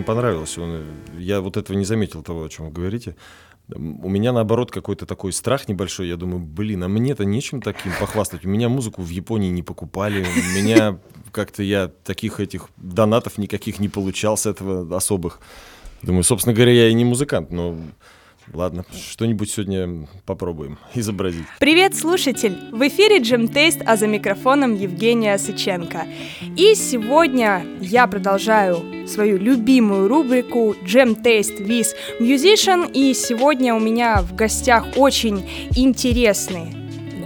мне понравилось. Он, я вот этого не заметил, того, о чем вы говорите. У меня, наоборот, какой-то такой страх небольшой. Я думаю, блин, а мне-то нечем таким похвастать. У меня музыку в Японии не покупали. У меня как-то я таких этих донатов никаких не получал с этого особых. Думаю, собственно говоря, я и не музыкант, но Ладно, что-нибудь сегодня попробуем изобразить. Привет, слушатель! В эфире Джем Тейст, а за микрофоном Евгения Сыченко. И сегодня я продолжаю свою любимую рубрику Джем Тейст with Musician. И сегодня у меня в гостях очень интересный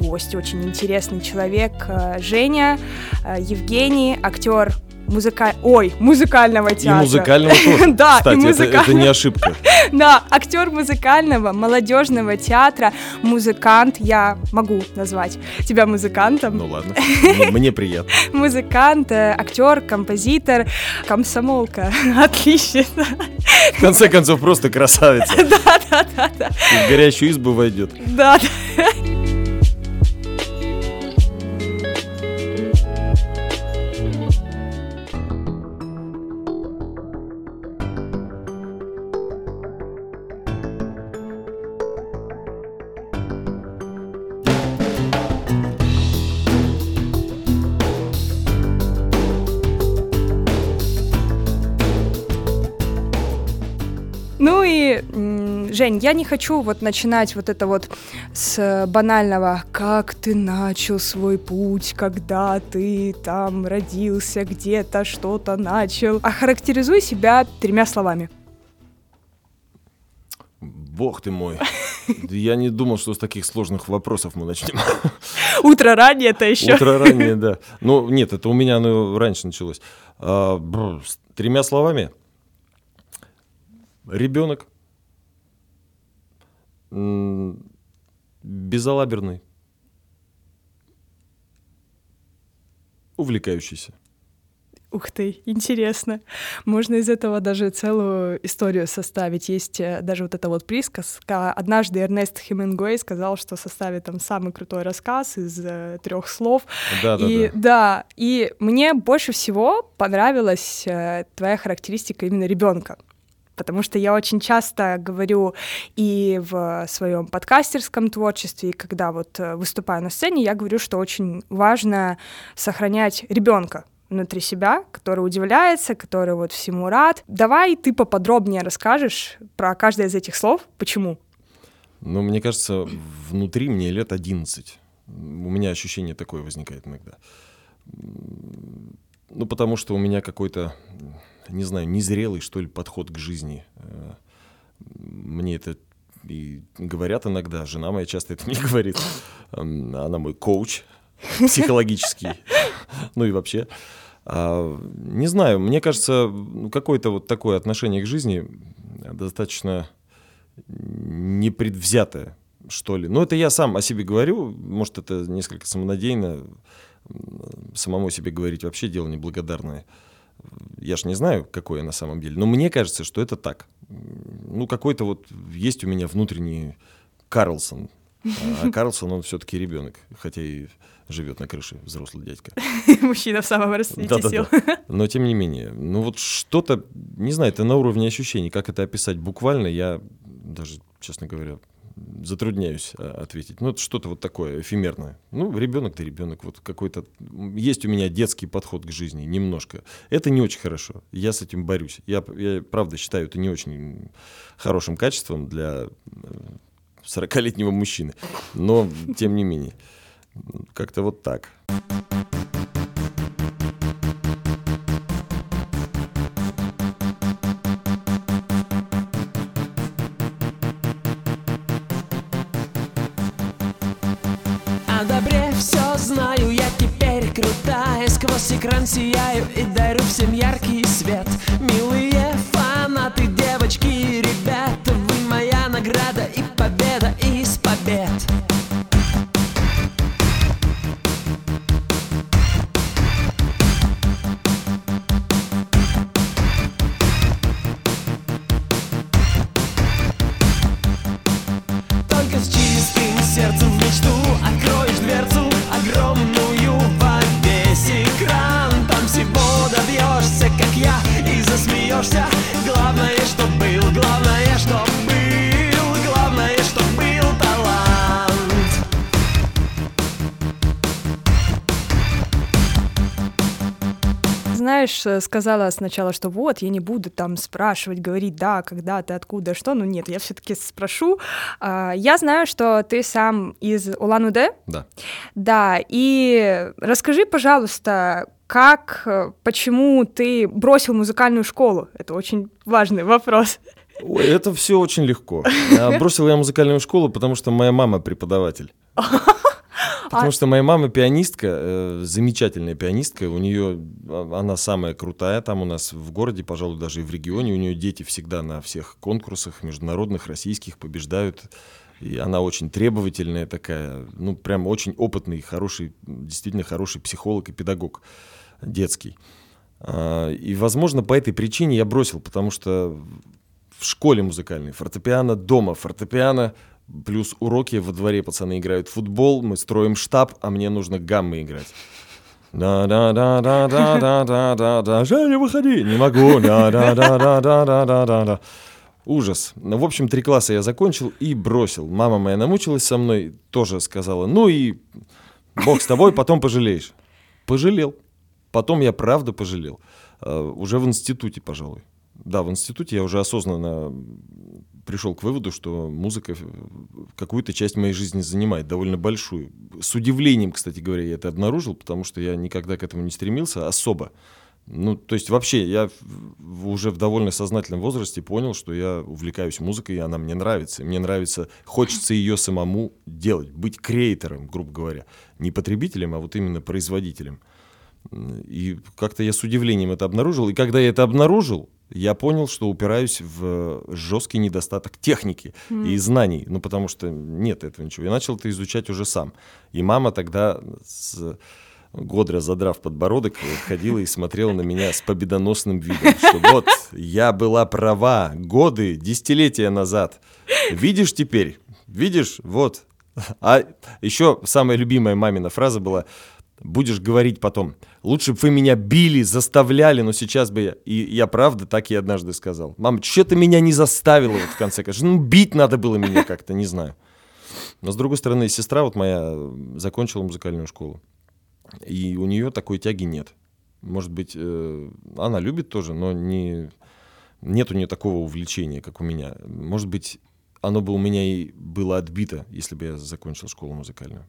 гость, очень интересный человек э, Женя, э, Евгений, актер музыка... Ой, музыкального театра. И музыкального тоже. Да, Кстати, и это, музыкального. это не ошибка. Да, актер музыкального, молодежного театра, музыкант, я могу назвать тебя музыкантом. Ну ладно, мне, приятно. Музыкант, э, актер, композитор, комсомолка. Отлично. В конце концов, просто красавица. Да, да, да, в горящую избу войдет. Да, да. Жень, я не хочу вот начинать вот это вот с банального «Как ты начал свой путь, когда ты там родился, где-то что-то начал?» А характеризуй себя тремя словами. Бог ты мой. Я не думал, что с таких сложных вопросов мы начнем. Утро ранее это еще. Утро раннее, да. Ну, нет, это у меня оно раньше началось. А, с тремя словами. Ребенок. Безалаберный. Увлекающийся. Ух ты, интересно. Можно из этого даже целую историю составить. Есть э, даже вот эта вот присказка. Однажды Эрнест Хемингуэй сказал, что составит там самый крутой рассказ из э, трех слов. Да, да, и да. да, и мне больше всего понравилась э, твоя характеристика именно ребенка. Потому что я очень часто говорю и в своем подкастерском творчестве, и когда вот э, выступаю на сцене, я говорю, что очень важно сохранять ребенка внутри себя, который удивляется, который вот всему рад. Давай ты поподробнее расскажешь про каждое из этих слов, почему. Ну, мне кажется, внутри мне лет 11. У меня ощущение такое возникает иногда. Ну, потому что у меня какой-то, не знаю, незрелый, что ли, подход к жизни. Э, Мне это и говорят иногда, жена моя часто это не говорит. Она мой коуч психологический. Ну и вообще. А, Не знаю, мне кажется, какое-то вот такое отношение к жизни достаточно непредвзятое, что ли. Ну, это я сам о себе говорю, может, это несколько самонадеянно, самому себе говорить вообще дело неблагодарное. Я ж не знаю, какой я на самом деле, но мне кажется, что это так. Ну, какой-то вот есть у меня внутренний Карлсон, а Карлсон, он все-таки ребенок, хотя и живет на крыше, взрослый дядька. Мужчина в самом расцвете Да-да-да. сил. Но тем не менее, ну вот что-то, не знаю, это на уровне ощущений. Как это описать буквально, я даже, честно говоря, затрудняюсь а, ответить. Ну, это что-то вот такое эфемерное. Ну, ребенок ты ребенок. Вот какой-то... Есть у меня детский подход к жизни, немножко. Это не очень хорошо. Я с этим борюсь. Я, я правда считаю это не очень хорошим качеством для 40-летнего мужчины. Но, тем не менее, как-то вот так. Знаешь, э, сказала сначала, что вот, я не буду там спрашивать, говорить, да, когда ты, откуда, что, ну нет, я все-таки спрошу. А, я знаю, что ты сам из Улан-Удэ. Да. Да, и расскажи, пожалуйста, как, э, почему ты бросил музыкальную школу? Это очень важный вопрос. Ой, это все очень легко. А, бросил я музыкальную школу, потому что моя мама преподаватель. Потому что моя мама пианистка, э, замечательная пианистка, у нее а, она самая крутая там у нас в городе, пожалуй, даже и в регионе. У нее дети всегда на всех конкурсах международных, российских побеждают. И она очень требовательная такая, ну, прям очень опытный, хороший, действительно хороший психолог и педагог детский. А, и, возможно, по этой причине я бросил, потому что в школе музыкальной фортепиано дома, фортепиано плюс уроки во дворе пацаны играют в футбол, мы строим штаб, а мне нужно гаммы играть. Да да да да да да да да да Женя, выходи! Не могу. Да да да да да да да да да Ужас. Ну, в общем, три класса я закончил и бросил. Мама моя намучилась со мной, тоже сказала, ну и бог с тобой, потом пожалеешь. Пожалел. Потом я правда пожалел. Uh, уже в институте, пожалуй. Да, в институте я уже осознанно пришел к выводу, что музыка какую-то часть моей жизни занимает, довольно большую. С удивлением, кстати говоря, я это обнаружил, потому что я никогда к этому не стремился особо. Ну, то есть вообще я уже в довольно сознательном возрасте понял, что я увлекаюсь музыкой, и она мне нравится. Мне нравится, хочется ее самому делать, быть креатором, грубо говоря. Не потребителем, а вот именно производителем. И как-то я с удивлением это обнаружил. И когда я это обнаружил, я понял, что упираюсь в жесткий недостаток техники mm. и знаний. Ну, потому что нет этого ничего. Я начал это изучать уже сам. И мама тогда с Годра, задрав подбородок, ходила и смотрела на меня с победоносным видом, что вот, я была права годы, десятилетия назад. Видишь теперь? Видишь? Вот. А еще самая любимая мамина фраза была будешь говорить потом. Лучше бы вы меня били, заставляли, но сейчас бы я... И я правда так и однажды сказал. Мам, что ты меня не заставила вот в конце концов? Ну, бить надо было меня как-то, не знаю. Но с другой стороны, сестра вот моя закончила музыкальную школу. И у нее такой тяги нет. Может быть, э, она любит тоже, но не, нет у нее такого увлечения, как у меня. Может быть, оно бы у меня и было отбито, если бы я закончил школу музыкальную.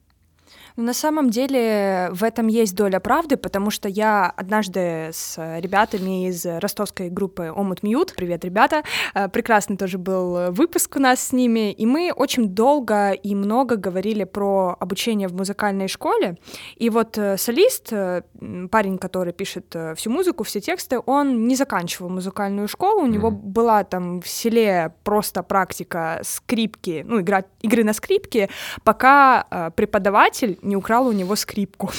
Но на самом деле в этом есть доля правды, потому что я однажды с ребятами из ростовской группы Омут Мьют, привет, ребята, э, прекрасный тоже был выпуск у нас с ними, и мы очень долго и много говорили про обучение в музыкальной школе, и вот э, солист, э, парень, который пишет всю музыку, все тексты, он не заканчивал музыкальную школу, у него была там в селе просто практика скрипки, ну, игра, игры на скрипке, пока преподаватель не украла у него скрипку.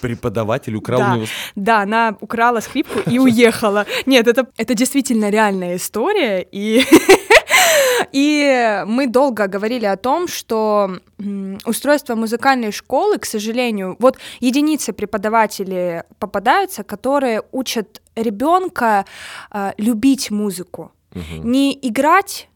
Преподаватель украл да, у него... Да, она украла скрипку и уехала. Нет, это, это действительно реальная история, и... И мы долго говорили о том, что устройство музыкальной школы, к сожалению, вот единицы преподавателей попадаются, которые учат ребенка э, любить музыку, угу. не играть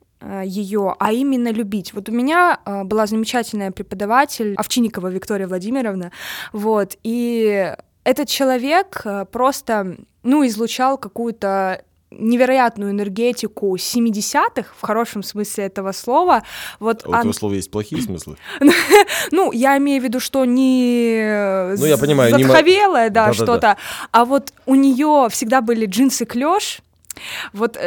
ее, а именно любить. Вот у меня э, была замечательная преподаватель Овчинникова Виктория Владимировна, вот, и этот человек э, просто, ну, излучал какую-то невероятную энергетику 70-х, в хорошем смысле этого слова. Вот а у этого слова есть плохие смыслы? ну, я имею в виду, что не ну, я понимаю, затховелое, да, что-то, а вот у нее всегда были джинсы клеш, вот,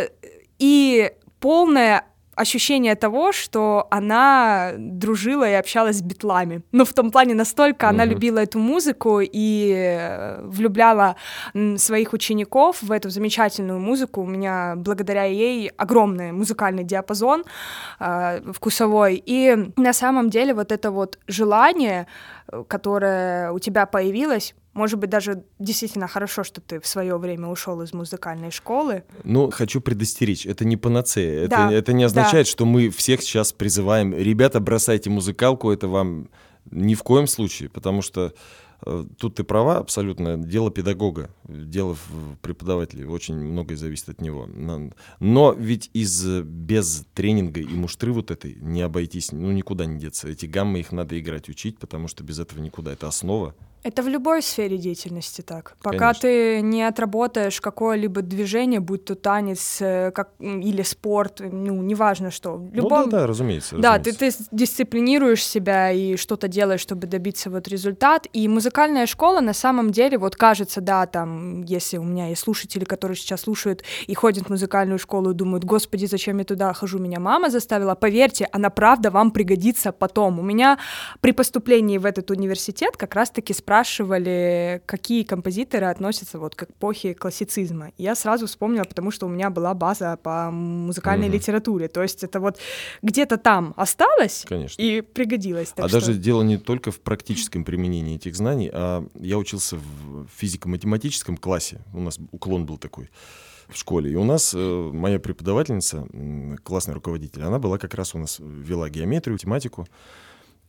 и полная ощущение того, что она дружила и общалась с битлами. Ну, в том плане, настолько mm-hmm. она любила эту музыку и э, влюбляла своих учеников в эту замечательную музыку. У меня благодаря ей огромный музыкальный диапазон э, вкусовой. И на самом деле вот это вот желание, э, которое у тебя появилось, может быть, даже действительно хорошо, что ты в свое время ушел из музыкальной школы. Ну, хочу предостеречь, это не панацея. Да, это, это не означает, да. что мы всех сейчас призываем, ребята, бросайте музыкалку, это вам ни в коем случае, потому что э, тут ты права абсолютно, дело педагога, дело преподавателя, очень многое зависит от него. Но ведь из без тренинга и муштры вот этой не обойтись, ну никуда не деться. Эти гаммы их надо играть, учить, потому что без этого никуда. Это основа. Это в любой сфере деятельности так. Пока Конечно. ты не отработаешь какое-либо движение, будь то танец э, как, или спорт, ну, неважно что. В Ну любом... да, да, разумеется. Да, ты, разумеется. ты дисциплинируешь себя и что-то делаешь, чтобы добиться вот результат. И музыкальная школа на самом деле, вот кажется, да, там, если у меня есть слушатели, которые сейчас слушают и ходят в музыкальную школу и думают, господи, зачем я туда хожу, меня мама заставила. Поверьте, она правда вам пригодится потом. У меня при поступлении в этот университет как раз-таки спрашивали, какие композиторы относятся вот к эпохе классицизма. И я сразу вспомнила, потому что у меня была база по музыкальной Мгм. литературе. То есть это вот где-то там осталось Конечно. и пригодилось. а что- даже дело не только в практическом применении этих знаний, а я учился в физико-математическом классе. У нас уклон был такой в школе. И у нас э, моя преподавательница, классный руководитель, она была как раз у нас вела геометрию, математику.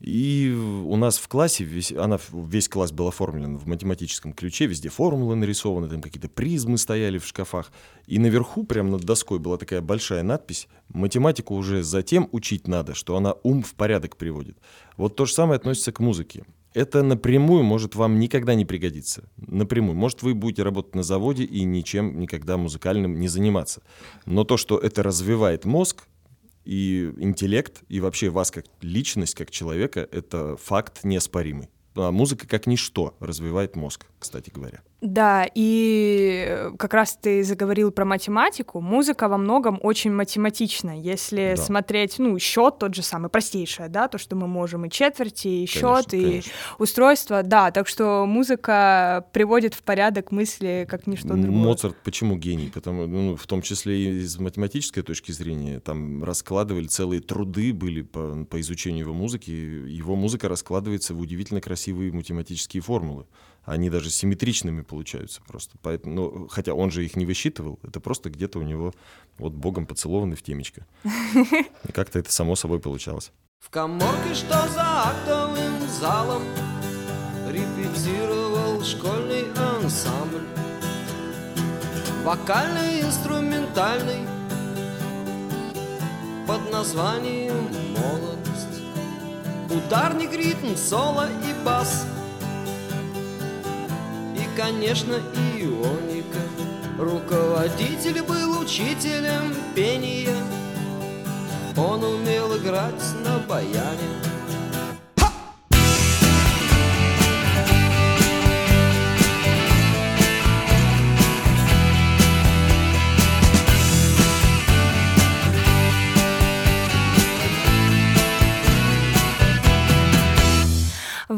И у нас в классе, весь, она, весь класс был оформлен в математическом ключе, везде формулы нарисованы, там какие-то призмы стояли в шкафах. И наверху, прямо над доской, была такая большая надпись «Математику уже затем учить надо, что она ум в порядок приводит». Вот то же самое относится к музыке. Это напрямую может вам никогда не пригодиться. Напрямую. Может, вы будете работать на заводе и ничем никогда музыкальным не заниматься. Но то, что это развивает мозг, и интеллект, и вообще вас как личность, как человека, это факт неоспоримый. А музыка как ничто развивает мозг, кстати говоря. Да, и как раз ты заговорил про математику. Музыка во многом очень математична. Если Да. смотреть, ну, счет тот же самый, простейшее, да, то, что мы можем и четверти, и счет, Конечно, и конечно. устройство, да. Так что музыка приводит в порядок мысли, как ничто другое. Моцарт почему гений? Потому, ну, в том числе и из математической точки зрения, там раскладывали целые труды были по, по изучению его музыки. Его музыка раскладывается в удивительно красивые математические формулы. Они даже симметричными получаются просто. Поэтому, ну, хотя он же их не высчитывал, это просто где-то у него вот богом поцелованный в темечко. И как-то это само собой получалось. В коморке, что за актовым залом Репетировал школьный ансамбль Вокальный, инструментальный Под названием «Молодость» Ударник, ритм, соло и бас конечно, ионика. Руководитель был учителем пения. Он умел играть на баяне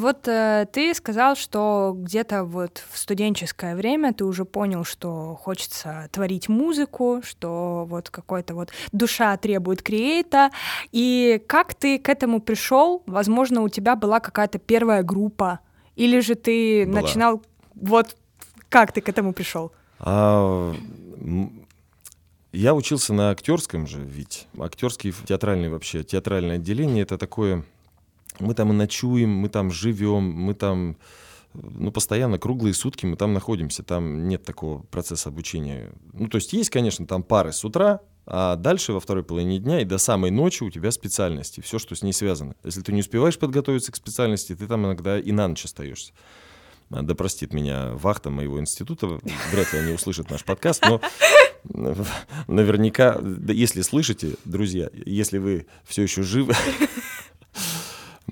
Вот э, ты сказал, что где-то вот в студенческое время ты уже понял, что хочется творить музыку, что вот какой-то вот душа требует креейта. И как ты к этому пришел? Возможно, у тебя была какая-то первая группа, или же ты Была. начинал вот как ты к этому пришел? А, я учился на актерском же, ведь актерский театральный вообще театральное отделение это такое. Мы там и ночуем, мы там живем, мы там ну, постоянно круглые сутки мы там находимся, там нет такого процесса обучения. Ну, то есть есть, конечно, там пары с утра, а дальше во второй половине дня и до самой ночи у тебя специальности, все, что с ней связано. Если ты не успеваешь подготовиться к специальности, ты там иногда и на ночь остаешься. А, Да простит меня вахта моего института, вряд ли они услышат наш подкаст, но наверняка, если слышите, друзья, если вы все еще живы,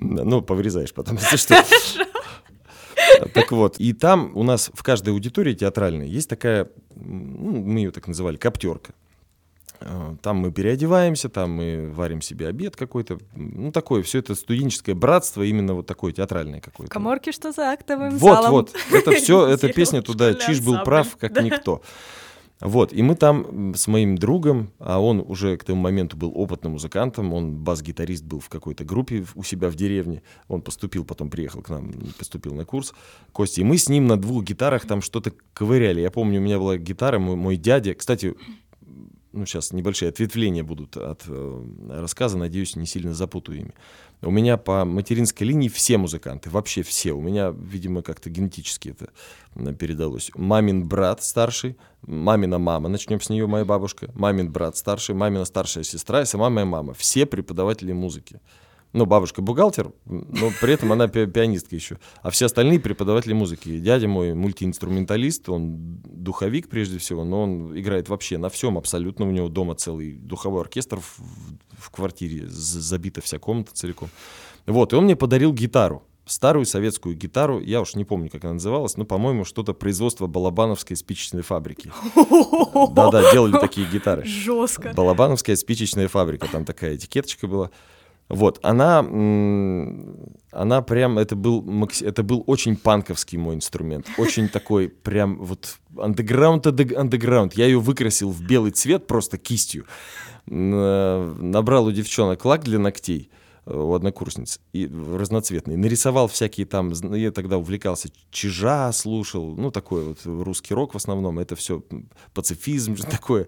ну, повырезаешь потом, если что. Так вот, и там у нас в каждой аудитории театральной есть такая, ну, мы ее так называли, коптерка. Э, Там мы переодеваемся, там мы варим себе обед какой-то. Ну, такое, все это студенческое братство, именно вот такое театральное какое-то. Коморки, что за актовым Вот, залом? вот, это все, эта песня туда, Чиж был прав, как Да. никто. Вот, и мы там с моим другом, а он уже к тому моменту был опытным музыкантом, он бас-гитарист был в какой-то группе у себя в деревне, он поступил, потом приехал к нам, поступил на курс, Костя, и мы с ним на двух гитарах там что-то ковыряли. Я помню, у меня была гитара, мой, мой дядя, кстати, ну, сейчас небольшие ответвления будут от э, рассказа, надеюсь, не сильно запутаю ими. У меня по материнской линии все музыканты, вообще все. У меня, видимо, как-то генетически это передалось. Мамин брат старший, мамина мама, начнем с нее, моя бабушка, мамин брат старший, мамина старшая сестра и сама моя мама. Все преподаватели музыки. Ну, бабушка бухгалтер, но при этом она пи- пианистка еще. А все остальные преподаватели музыки. Дядя мой мультиинструменталист, он духовик прежде всего, но он играет вообще на всем абсолютно. У него дома целый духовой оркестр в, в квартире, забита вся комната целиком. Вот, и он мне подарил гитару. Старую советскую гитару, я уж не помню, как она называлась, но, по-моему, что-то производство Балабановской спичечной фабрики. Да-да, делали такие гитары. Жестко. Балабановская спичечная фабрика, там такая этикеточка была. Вот, она, она прям, это был, это был очень панковский мой инструмент, очень такой прям вот андеграунд, андеграунд. Я ее выкрасил в белый цвет просто кистью, Н- набрал у девчонок лак для ногтей, э, у однокурсниц, и разноцветный. Нарисовал всякие там, я тогда увлекался, чижа слушал, ну, такой вот русский рок в основном, это все пацифизм такое,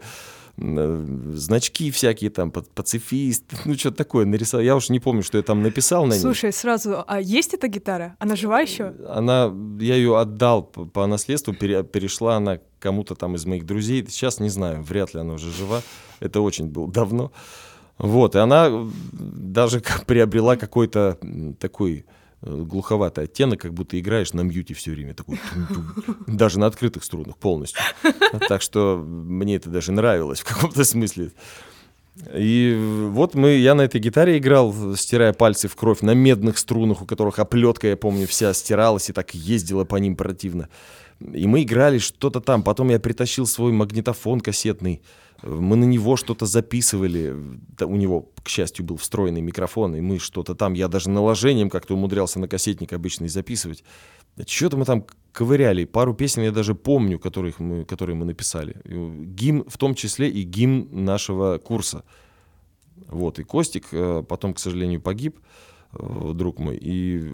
значки всякие там, па- пацифист, ну, что-то такое нарисовал. Я уж не помню, что я там написал на ней. Слушай, сразу, а есть эта гитара? Она жива еще? Она, я ее отдал по, по наследству, пере- перешла она кому-то там из моих друзей. Сейчас не знаю, вряд ли она уже жива. Это очень было давно. Вот, и она даже приобрела какой-то такой э, глуховатый оттенок, как будто играешь на мьюте все время, такой даже на открытых струнах полностью. Так что мне это даже нравилось в каком-то смысле. И вот мы, я на этой гитаре играл, стирая пальцы в кровь на медных струнах, у которых оплетка, я помню, вся стиралась и так ездила по ним противно. И мы играли что-то там. Потом я притащил свой магнитофон кассетный. Мы на него что-то записывали. У него, к счастью, был встроенный микрофон, и мы что-то там. Я даже наложением как-то умудрялся на кассетник обычный записывать. Что-то мы там ковыряли. Пару песен я даже помню, которых мы, которые мы написали. И Гимн, в том числе и гимн нашего курса. Вот, и Костик э, потом, к сожалению, погиб, э, друг мой, и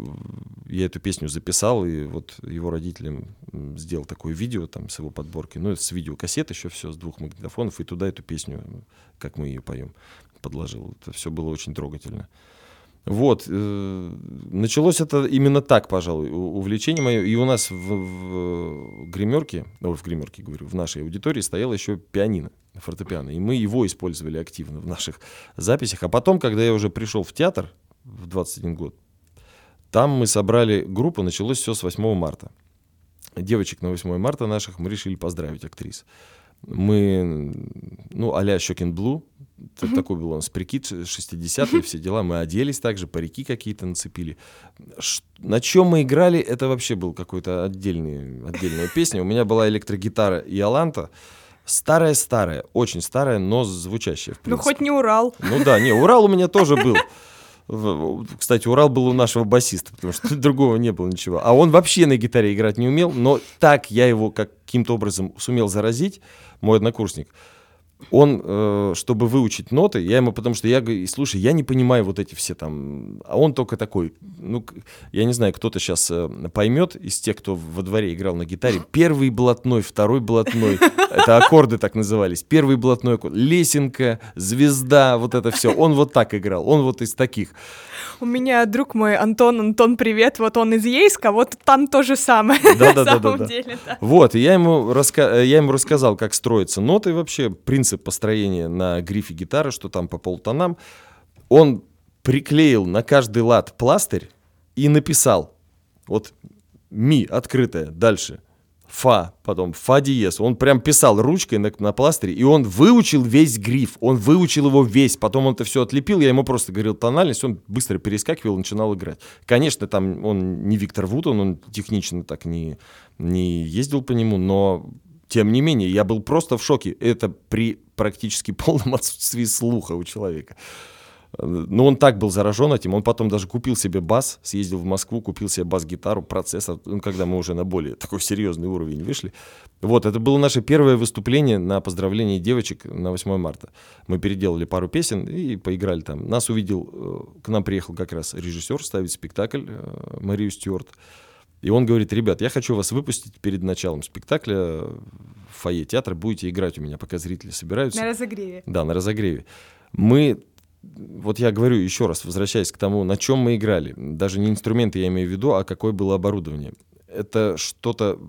я эту песню записал, и вот его родителям сделал такое видео там с его подборкой, ну, это с видеокассет еще все, с двух магнитофонов, и туда эту песню, как мы ее поем, подложил. Это все было очень трогательно. Вот, э, началось это именно так, пожалуй, увлечение мое. И у нас в, в гримерке, ой, в гримерке, говорю, в нашей аудитории стояло еще пианино, фортепиано. И мы его использовали активно в наших записях. А потом, когда я уже пришел в театр в 21 год, там мы собрали группу, началось все с 8 марта. Девочек на 8 марта наших мы решили поздравить актрис. Мы, ну, а-ля Щекин Блу, такой был он, с прикид 60-е, все дела, мы оделись также, парики какие-то нацепили. Ш- на чем мы играли, это вообще был какой-то отдельный, отдельная песня. У меня была электрогитара и Аланта, старая-старая, очень старая, но звучащая, Ну, хоть не Урал. Ну да, не, Урал у меня тоже был. Кстати, Урал был у нашего басиста, потому что другого не было ничего. А он вообще на гитаре играть не умел, но так я его каким-то образом сумел заразить, мой однокурсник. Он, э, чтобы выучить ноты, я ему, потому что я говорю, слушай, я не понимаю вот эти все там, а он только такой, ну, я не знаю, кто-то сейчас поймет из тех, кто во дворе играл на гитаре, первый блатной, второй блатной, это аккорды так назывались, первый блатной аккорд, лесенка, звезда, вот это все, он вот так играл, он вот из таких. У меня друг мой Антон, Антон, привет, вот он из Ейска, вот там то же самое. На Да-да-да-да-да. самом деле, да. Вот, и я ему, раска- э, я ему рассказал, как строятся ноты вообще, принцип построения на грифе гитары, что там по полтонам. Он приклеил на каждый лад пластырь и написал, вот ми открытая, дальше фа, потом фа диез. Он прям писал ручкой на, на пластыре, и он выучил весь гриф, он выучил его весь. Потом он это все отлепил, я ему просто говорил тональность, он быстро перескакивал, начинал играть. Конечно, там он не Виктор Вутон, он технично так не, не ездил по нему, но тем не менее, я был просто в шоке. Это при практически полном отсутствии слуха у человека. Но он так был заражен этим, он потом даже купил себе бас, съездил в Москву, купил себе бас-гитару, процессор, ну, когда мы уже на более такой серьезный уровень вышли. Вот, это было наше первое выступление на поздравлении девочек на 8 марта. Мы переделали пару песен и поиграли там. Нас увидел, э, к нам приехал как раз режиссер ставить спектакль, э, Марию Стюарт. И он говорит, ребят, я хочу вас выпустить перед началом спектакля в фойе театра, будете играть у меня, пока зрители собираются. На разогреве. Да, на разогреве. Мы, вот я говорю еще раз, возвращаясь к тому, на чем мы играли. Даже не инструменты я имею в виду, а какое было оборудование. Это что-то...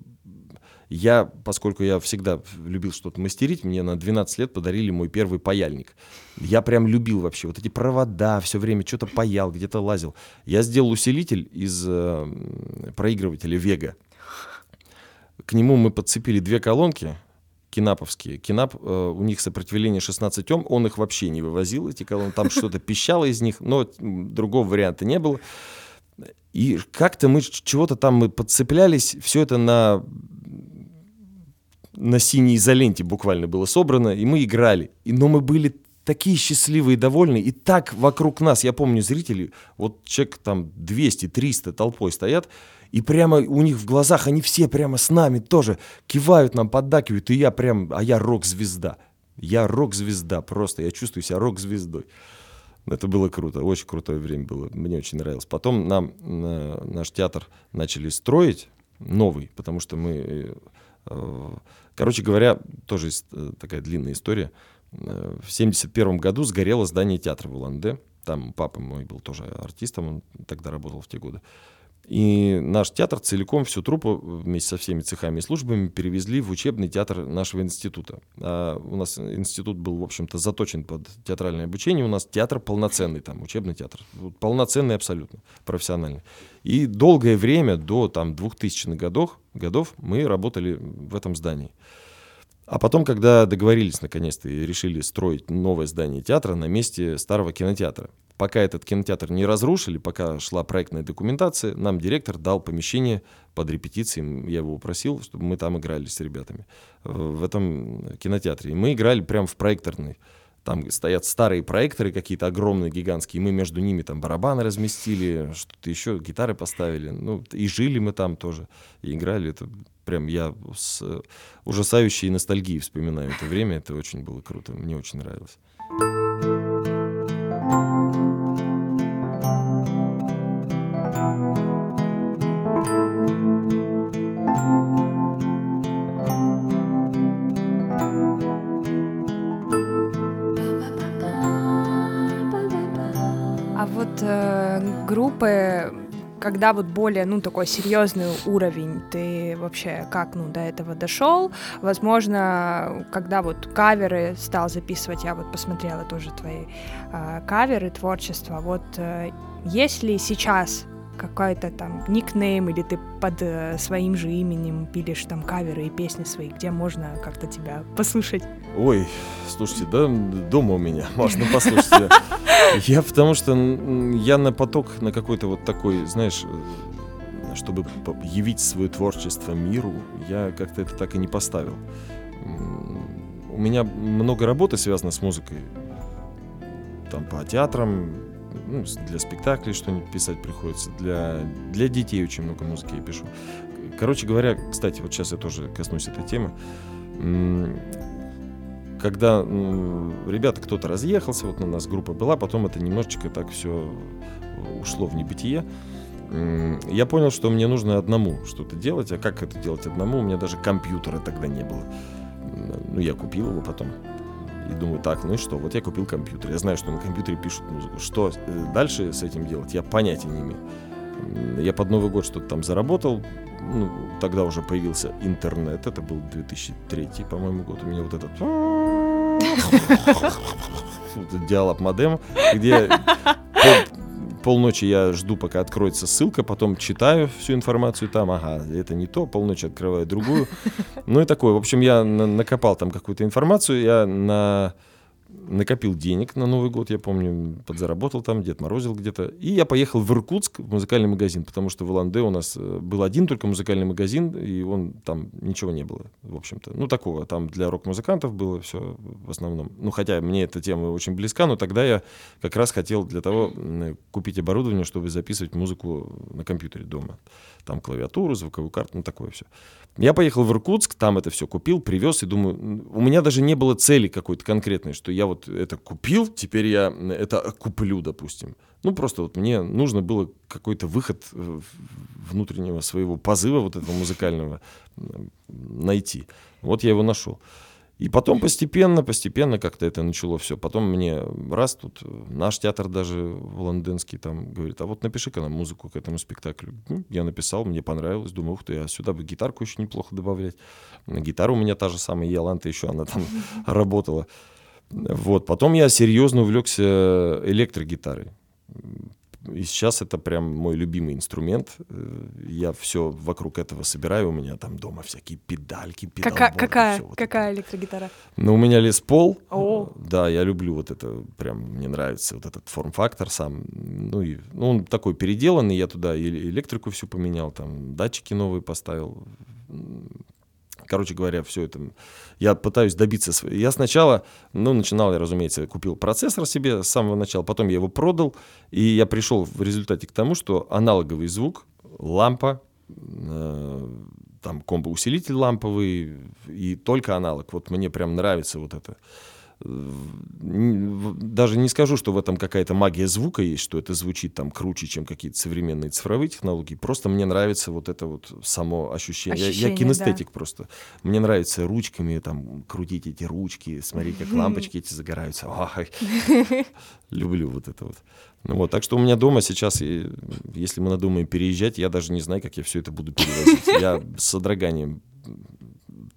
Я, поскольку я всегда любил что-то мастерить, мне на 12 лет подарили мой первый паяльник. Я прям любил вообще вот эти провода, все время что-то паял, где-то лазил. Я сделал усилитель из э, проигрывателя Vega. К нему мы подцепили две колонки, кинаповские. Кинап, э, у них сопротивление 16 Ом, он их вообще не вывозил, эти колонки. Там что-то пищало из них, но другого варианта не было. И как-то мы чего-то там мы подцеплялись, все это на на синей изоленте буквально было собрано, и мы играли. И, но мы были такие счастливые и довольные, и так вокруг нас, я помню зрители, вот человек там 200-300 толпой стоят, и прямо у них в глазах они все прямо с нами тоже кивают нам, поддакивают, и я прям, а я рок-звезда. Я рок-звезда просто, я чувствую себя рок-звездой. Это было круто, очень крутое время было, мне очень нравилось. Потом нам э, наш театр начали строить новый, потому что мы, э, короче говоря, тоже э, такая длинная история. Э, в 71 году сгорело здание театра в Улан-Удэ. Там папа мой был тоже артистом, он тогда работал в те годы. И наш театр целиком, всю труппу вместе со всеми цехами и службами перевезли в учебный театр нашего института. А у нас институт был, в общем-то, заточен под театральное обучение. У нас театр полноценный, там, учебный театр. Полноценный абсолютно, профессиональный. И долгое время, до там, 2000-х годов, годов мы работали в этом здании. А потом, когда договорились наконец-то и решили строить новое здание театра на месте старого кинотеатра, пока этот кинотеатр не разрушили, пока шла проектная документация, нам директор дал помещение под репетиции. Я его попросил, чтобы мы там играли с ребятами в этом кинотеатре. И мы играли прямо в проекторной. Там стоят старые проекторы какие-то огромные, гигантские. Мы между ними там барабаны разместили, что-то еще, гитары поставили. Ну, и жили мы там тоже. И играли. Это прям я с ужасающей ностальгией вспоминаю это время. Это очень было круто. Мне очень нравилось. Когда вот более, ну, такой серьезный уровень, ты вообще как, ну, до этого дошел? Возможно, когда вот каверы стал записывать, я вот посмотрела тоже твои э, каверы, творчество, вот э, есть ли сейчас какой-то там никнейм, или ты под э, своим же именем пилишь там каверы и песни свои, где можно как-то тебя послушать? Ой, слушайте, да, дома у меня можно послушать. Я потому что я на поток, на какой-то вот такой, знаешь, э, чтобы явить свое творчество миру, я как-то это так и не поставил. У меня много работы связано с музыкой. Там по театрам, ну, для спектаклей что-нибудь писать приходится, для, для детей очень много музыки я пишу. Короче говоря, кстати, вот сейчас я тоже коснусь этой темы когда ну, ребята, кто-то разъехался, вот у нас группа была, потом это немножечко так все ушло в небытие. Я понял, что мне нужно одному что-то делать, а как это делать одному? У меня даже компьютера тогда не было. Ну, я купил его потом. И думаю, так, ну и что, вот я купил компьютер. Я знаю, что на компьютере пишут музыку. Что э, дальше с этим делать, я понятия не имею. Я под Новый год что-то там заработал. Ну, тогда уже появился интернет. Это был 2003, по-моему, год. У меня вот этот диалог модем, где полночи я жду, пока откроется ссылка, потом читаю всю информацию там, ага, это не то, полночи открываю другую. Ну и такое. В общем, я накопал там какую-то информацию, я на накопил денег на Новый год, я помню, подзаработал там, Дед Морозил где-то. И я поехал в Иркутск в музыкальный магазин, потому что в Улан-Удэ у нас э, был один только музыкальный магазин, и он там ничего не было, в общем-то. Ну, такого, там для рок-музыкантов было все в основном. Ну, хотя мне эта тема очень близка, но тогда я как раз хотел для того купить оборудование, чтобы записывать музыку на компьютере дома. Там клавиатуру, звуковую карту, ну, такое все. Я поехал в Иркутск, там это все купил, привез, и думаю, у меня даже не было цели какой-то конкретной, что я вот это купил, теперь я это куплю, допустим. Ну, просто вот мне нужно было какой-то выход э, внутреннего своего позыва вот этого музыкального найти. Вот я его нашел. И потом постепенно, постепенно как-то это начало все. Потом мне раз тут наш театр даже лондонский там говорит, а вот напиши-ка нам музыку к этому спектаклю. Ну, я написал, мне понравилось, думаю, ух ты, а сюда бы гитарку еще неплохо добавлять. На гитару у меня та же самая Яланта еще, она там работала. Вот, потом я серьезно увлекся электрогитарой. И сейчас это прям мой любимый инструмент. Э, я все вокруг этого собираю. У меня там дома всякие педальки, Какая, какая, вот какая электрогитара? Ну, у меня лес пол. О. Да, я люблю вот это. Прям мне нравится вот этот форм-фактор сам. Ну, и, ну, он такой переделанный. Я туда электрику всю поменял, там датчики новые поставил Короче говоря, все это я пытаюсь добиться. Я сначала, ну, начинал я, разумеется, купил процессор себе с самого начала, потом я его продал, и я пришел в результате к тому, что аналоговый звук, лампа, э, там комбо-усилитель ламповый и только аналог. Вот мне прям нравится вот это даже не скажу, что в этом какая-то магия звука есть, что это звучит там круче, чем какие-то современные цифровые технологии. Просто мне нравится вот это вот само ощущение. ощущение я, я кинестетик да. просто. Мне нравится ручками там крутить эти ручки, смотреть, как лампочки эти загораются. Люблю вот это вот. Ну вот, так что у меня дома сейчас, если мы надумаем переезжать, я даже не знаю, как я все это буду перевозить. Я с содроганием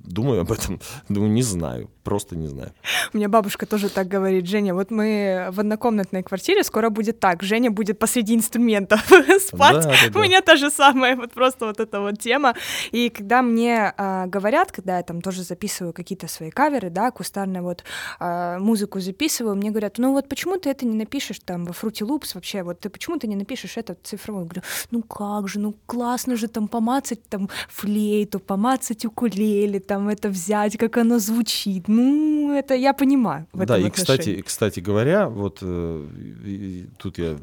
думаю об этом, думаю, не знаю, просто не знаю. У меня бабушка тоже так говорит, Женя, вот мы в однокомнатной квартире, скоро будет так, Женя будет посреди инструментов спать, да, да, да. у меня та же самая, вот просто вот эта вот тема, и когда мне э, говорят, когда я там тоже записываю какие-то свои каверы, да, кустарные вот э, музыку записываю, мне говорят, ну вот почему ты это не напишешь там во Fruity Loops вообще, вот ты почему ты не напишешь это цифровой? Я говорю, ну как же, ну классно же там помацать там флейту, помацать укулеле, там там это взять, как оно звучит. Ну, это я понимаю. В да, и кстати, кстати говоря, вот э, тут я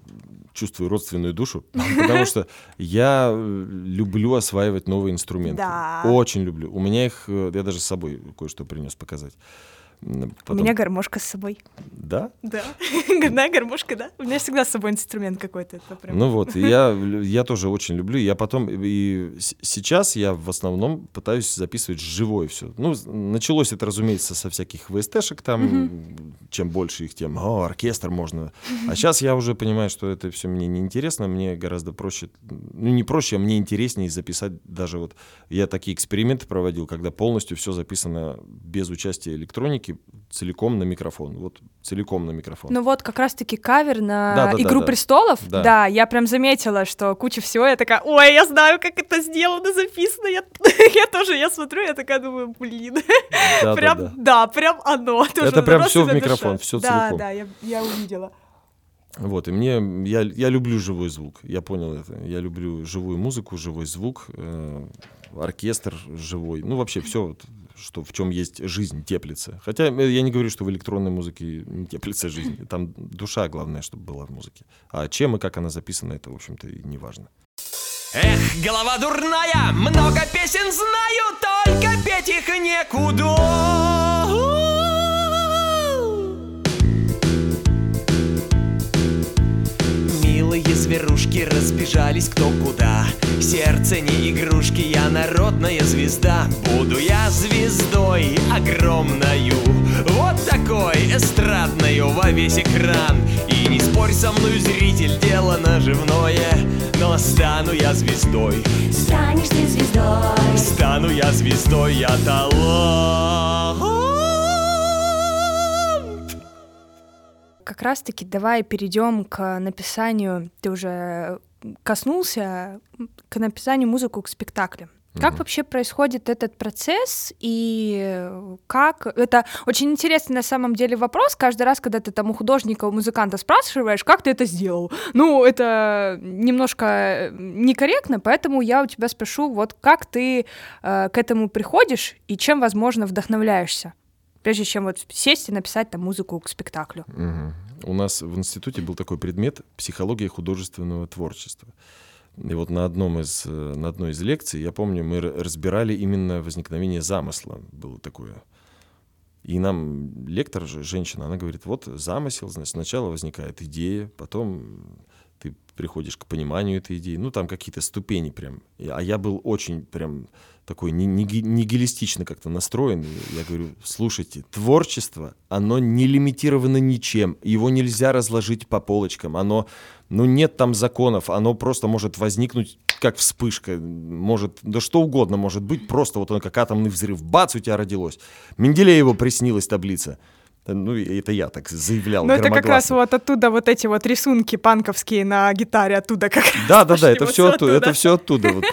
чувствую родственную душу, потому что я э, люблю осваивать новые инструменты. Да. Очень люблю. У меня их, э, я даже с собой кое-что принес показать. Потом... У меня гармошка с собой. Да? Да. Годная гармошка, да. У меня всегда с собой инструмент какой-то. Прям... Ну вот, я, я тоже очень люблю. Я потом, и сейчас я в основном пытаюсь записывать живое все. Ну, началось это, разумеется, со всяких ВСТшек там. Чем больше их, тем, о, оркестр можно. А сейчас я уже понимаю, что это все мне не интересно. Мне гораздо проще, ну не проще, а мне интереснее записать даже вот... Я такие эксперименты проводил, когда полностью все записано без участия электроники, целиком на микрофон. Вот целиком на микрофон. Ну вот как раз-таки кавер на да, да, «Игру да, престолов». Да. да, я прям заметила, что куча всего. Я такая, ой, я знаю, как это сделано, записано. Я, я тоже, я смотрю, я такая думаю, блин. Да, прям, да, да. да, прям оно. Тоже это прям все в микрофон, все целиком. Да, да, я, я увидела. Вот, и мне, я, я люблю живой звук, я понял это. Я люблю живую музыку, живой звук, э, оркестр живой. Ну, вообще все, что в чем есть жизнь, теплится. Хотя э, я не говорю, что в электронной музыке не теплится жизнь. Там душа главное, чтобы была в музыке. А чем и как она записана, это, в общем-то, и не важно. Эх, голова дурная, много песен знаю, только петь их некуда. Милые зверушки разбежались кто куда. Сердце не игрушки, я народная звезда. Буду я звездой огромною Вот такой эстрадною во весь экран. И не спорь со мной, зритель, дело наживное Но стану я звездой. Станешь ты звездой. Стану я звездой, я талант как раз-таки давай перейдем к написанию, ты уже коснулся, к написанию музыку к спектаклям. Как mm-hmm. вообще происходит этот процесс и как... Это очень интересный на самом деле вопрос. Каждый раз, когда ты там у художника, у музыканта спрашиваешь, как ты это сделал? Ну, это немножко некорректно, поэтому я у тебя спрошу, вот как ты э, к этому приходишь и чем, возможно, вдохновляешься? Прежде чем вот сесть и написать там музыку к спектаклю. Угу. У нас в институте был такой предмет «Психология художественного творчества». И вот на, одном из, э, на одной из лекций, я помню, мы разбирали именно возникновение замысла. Было такое. И нам лектор, женщина, она говорит, вот замысел, значит, сначала возникает идея, потом ты приходишь к пониманию этой идеи. Ну, там какие-то ступени прям. А я был очень прям такой ни- ниги- нигилистично как-то настроен. Я говорю, слушайте, творчество, оно не лимитировано ничем. Его нельзя разложить по полочкам. Оно, ну, нет там законов. Оно просто может возникнуть как вспышка. Может, да что угодно может быть. Просто вот он как атомный взрыв. Бац, у тебя родилось. Менделееву приснилась таблица. Ну, это я так заявлял Ну, это как раз вот оттуда вот эти вот рисунки панковские на гитаре, оттуда как Да, да, да, пошли это все оттуда, это все оттуда. вот.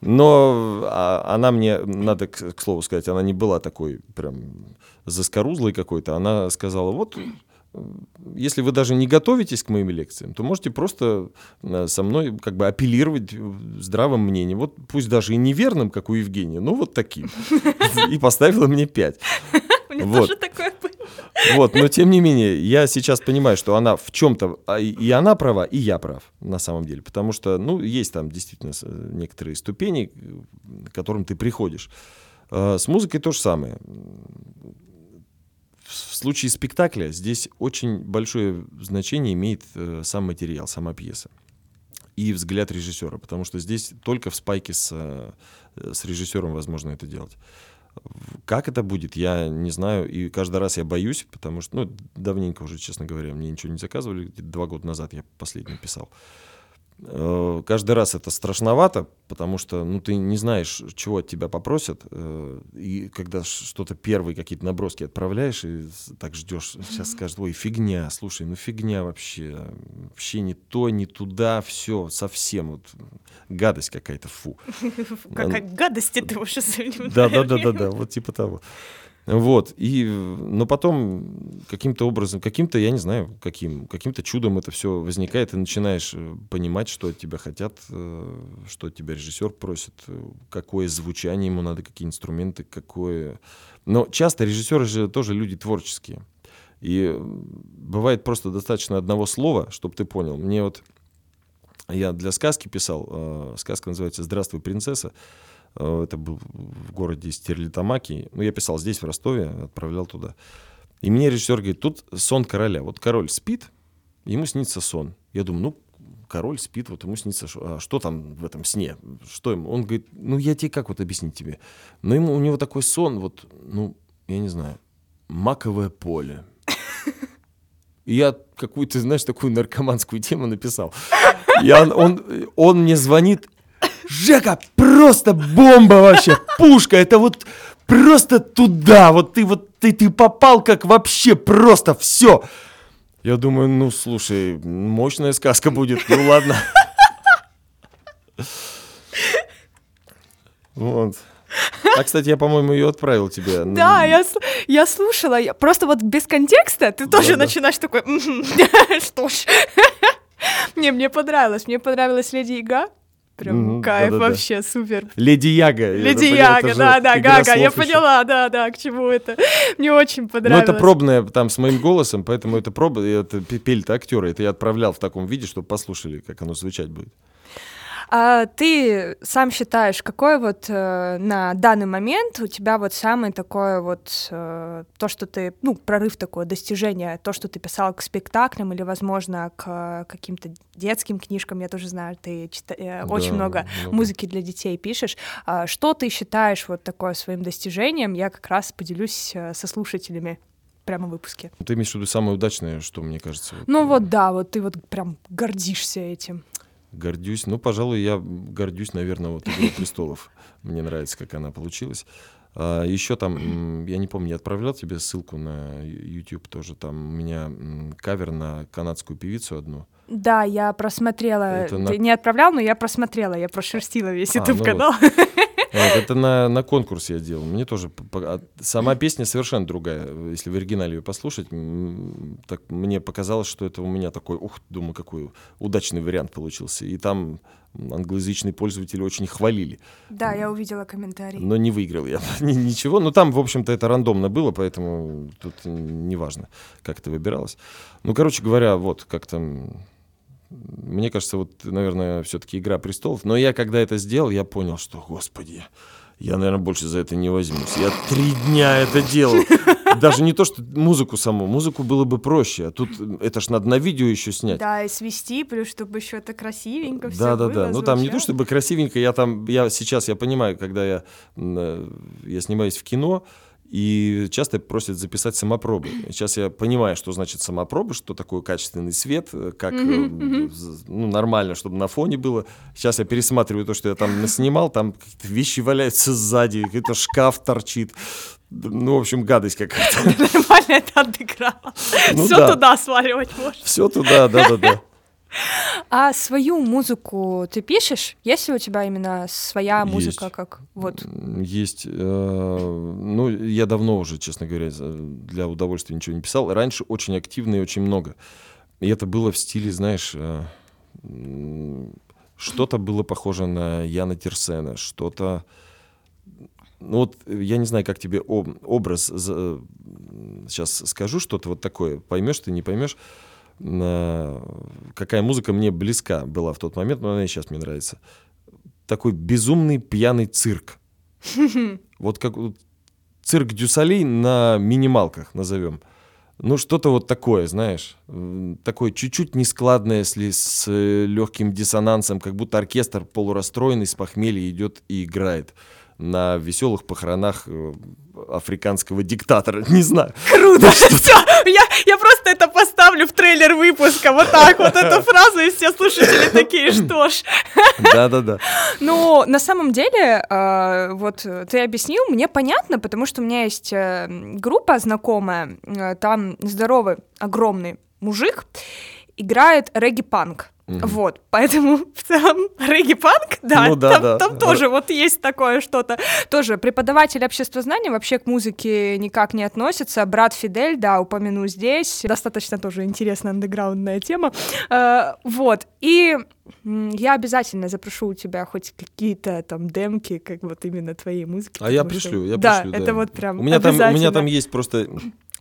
Но а, она мне, надо к, слову сказать, она не была такой прям заскорузлой какой-то. Она сказала, вот если вы даже не готовитесь к моим лекциям, то можете просто э, со мной как бы апеллировать здравым мнением. Вот пусть даже и неверным, как у Евгения, но вот таким. И поставила мне пять. Меня Вот. тоже такое было. Вот, но тем не менее, я сейчас понимаю, что она в чем-то, и она права, и я прав, на самом деле. Потому что, ну, есть там действительно некоторые ступени, к которым ты приходишь. А С музыкой то же самое. В случае спектакля здесь очень большое значение имеет э, сам материал, сама пьеса и взгляд режиссера, потому что здесь только в спайке с, э, с режиссером возможно это делать. Как это будет, я не знаю, и каждый раз я боюсь, потому что, ну, давненько уже, честно говоря, мне ничего не заказывали, два года назад я последний писал. Э, Каждый раз это страшновато, потому что, ну, ты не знаешь, чего от тебя попросят, э, и когда что-то первые какие-то наброски отправляешь, и так ждешь, сейчас скажут, ой, фигня, слушай, ну фигня вообще, вообще не то, не туда, все, совсем, вот, гадость какая-то, фу. Какая гадость это уже Да, да, да, да, да, вот типа того. Вот, и, но потом каким-то образом, каким-то, я не знаю, каким, каким-то чудом это все возникает, и начинаешь э, понимать, что от тебя хотят, э, что от тебя режиссер просит, э, какое звучание ему надо, какие инструменты, какое... Но часто режиссеры же тоже люди творческие. И бывает просто достаточно одного слова, чтобы ты понял. Мне вот я для сказки писал, сказка называется «Здравствуй, принцесса». Э, Это был в городе Стерлитамаки. Ну, я писал здесь, в Ростове, отправлял туда. И мне режиссер говорит, тут сон короля. Вот король спит, ему снится сон. Я думаю, ну, король спит, вот ему снится, а что там в этом сне? Что ему? Он говорит, ну, я тебе как вот объяснить тебе? Ну, ему, у него такой сон, вот, ну, я не знаю, маковое поле. И я какую-то, знаешь, такую наркоманскую тему написал. И он, он, он мне звонит, Жека, просто бомба вообще, пушка, это вот просто туда, вот ты вот ты, ты попал как вообще просто все. Я думаю, ну слушай, мощная сказка будет, ну ладно. Вот. А, кстати, я, по-моему, ее отправил тебе. Да, я, я слушала, я- просто вот без контекста ты тоже Да-да. начинаешь такой, «Мгм, что ж. Не, мне понравилось, мне понравилась Леди Яга. Прям Мгм, кайф да-да-да. вообще, супер. Леди Яга. Леди Яга, да, да, Гага, я поняла, да, да, к чему это. Мне очень Ну, понравилось. это пробное там с моим голосом, поэтому это проба, это пе- пели-то актеры. Это я отправлял в таком виде, чтобы послушали, как оно звучать будет. А ты сам считаешь, какой вот э, на данный момент у тебя вот самый такой вот э, то, что ты, ну, прорыв такое, достижение, то, что ты писал к спектаклям или, возможно, к каким-то детским книжкам, я тоже знаю, ты чита- э, очень Да, много много. музыки для детей пишешь. А что ты считаешь вот такое своим достижением? Я как раз поделюсь э, со слушателями прямо в выпуске. Ты имеешь в виду самое удачное, что мне кажется. Ну э, вот да, вот ты вот прям гордишься этим. Гордюсь. Ну, пожалуй, я гордюсь, наверное, вот «Игрой престолов». Мне нравится, как она получилась. Еще там, я не помню, я отправлял тебе ссылку на YouTube тоже. Там у меня кавер на канадскую певицу одну. Да, я просмотрела. Это Ты на- не отправлял, но я просмотрела, я прошерстила весь А, YouTube ну канал. Вот, это на, на конкурсе я делал. Мне тоже... а Сама песня совершенно другая. Если в оригинале ее послушать, так мне показалось, что это у меня такой, ух, думаю, какой удачный вариант получился. И там англоязычные пользователи очень хвалили. Да, я увидела комментарий. Но не выиграл я ни- ничего. Ну, там, в общем-то, это рандомно было, поэтому тут не важно, как это выбиралось. Ну, короче говоря, вот как там... Мне кажется, вот, наверное, все-таки «Игра престолов». Но я, когда это сделал, я понял, что, господи, я, наверное, больше за это не возьмусь. Я три дня это делал. Даже не то, что музыку саму, музыку было бы проще, а тут это ж надо на видео еще снять. Да, и свести, плюс чтобы еще это красивенько все Да, да, да. Ну там не то чтобы красивенько, я там, я сейчас я понимаю, когда я, э, я снимаюсь в кино, и часто просят записать самопробы. Сейчас я понимаю, что значит самопробы, что такое качественный свет, э, как э, з- ну, нормально, чтобы на фоне было. Сейчас я пересматриваю то, что я там снимал, там какие-то вещи валяются сзади, какой-то шкаф торчит. Ну, в общем, гадость какая-то. Нормально это отыграла. Ну все да. туда сваливать можно. Все туда, да-да-да. А свою музыку ты пишешь? Есть ли у тебя именно своя Есть. музыка, как вот? Есть. э, Ну, я давно уже, честно говоря, для удовольствия ничего не писал. Раньше очень активно и очень много. И это было в стиле, знаешь, э, что-то было похоже на Яна Терсена, что-то... Ну вот, э, я не знаю, как тебе об- образ сейчас скажу, что-то вот такое. Поймешь ты, не поймешь. Какая музыка мне близка была в тот момент, но она и сейчас мне нравится. Такой безумный пьяный цирк. Вот как цирк Дюсалей на минималках назовем. Ну, что-то вот такое, знаешь. Такое чуть-чуть нескладное, если с легким диссонансом, как будто оркестр полурастроенный с похмелья идет и играет на веселых похоронах э, африканского диктатора. Не знаю. Круто! Всё, я, я просто это поставлю в трейлер выпуска. Вот так вот эту фразу, и все слушатели такие, что ж. Да-да-да. Ну, на самом деле, э, вот ты объяснил, мне понятно, потому что у меня есть э, группа знакомая, там здоровый, огромный мужик, играет регги-панк. Вот, поэтому в целом регги-панк, да, Ну да, там, да. там тоже вот есть такое что-то. Тоже преподаватель обществознания вообще к музыке никак не относится. Брат Фидель, да, упомяну здесь. Достаточно тоже интересная андеграундная тема. Э, вот, и я обязательно запрошу у тебя хоть какие-то там демки, как вот именно твоей музыки. А я потому что- пришлю, я да, пришлю. это вот прям у меня там, у меня там есть просто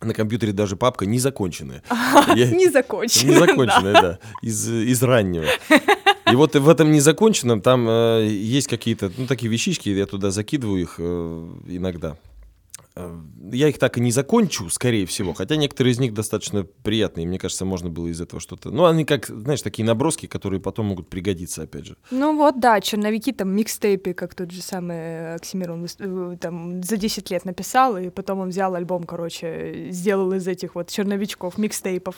на компьютере даже папка незаконченная. Незаконченная, да. Незаконченная, да, из, из раннего. И вот в этом незаконченном там э, есть какие-то, ну, такие вещички, я туда закидываю их э, иногда. Э, Я их так и не закончу, скорее всего, хотя некоторые из них достаточно приятные, мне кажется, можно было из этого что-то... Ну, они как, знаешь, такие наброски, которые потом могут пригодиться, опять же. Ну вот, да, черновики там микстейпы, как тот же самый Оксимирон э, там за 10 лет написал, и потом он взял альбом, короче, сделал из этих вот черновичков, микстейпов.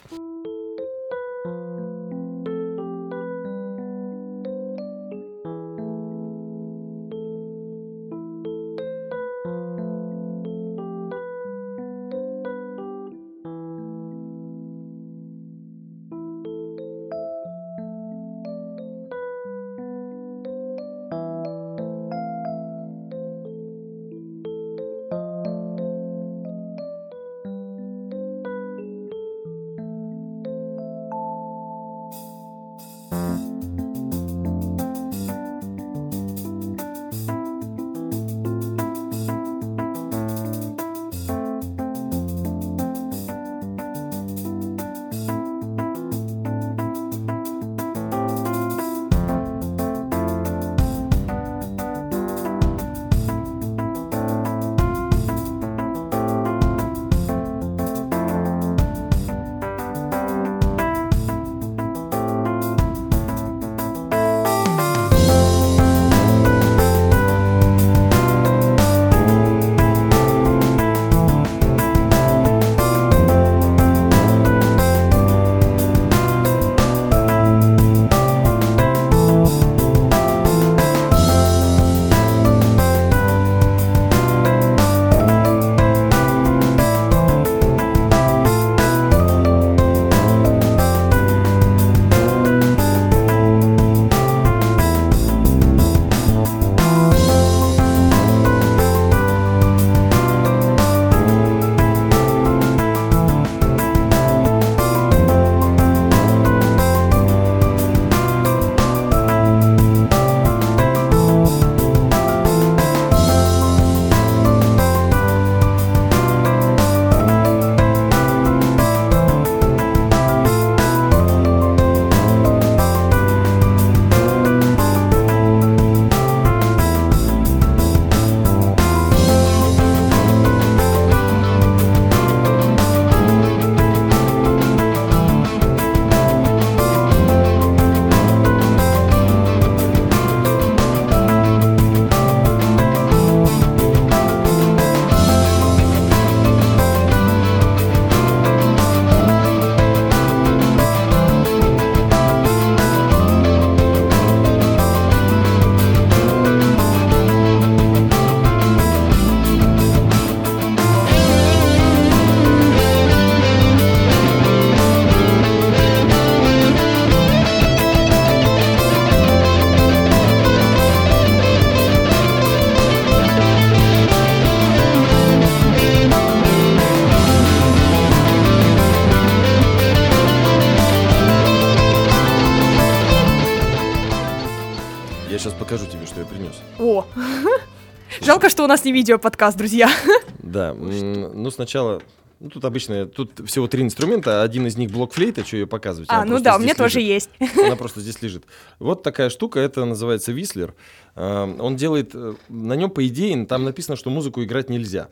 Жалко, что у нас не видео-подкаст, друзья. Да, ну сначала, ну тут обычно, тут всего три инструмента, один из них блок флейта, что ее показывать. А, она ну да, у меня здесь тоже лежит. есть. Она просто здесь лежит. Вот такая штука, это называется Вислер. А, Он делает, э, на нем, по идее, там написано, что музыку играть нельзя.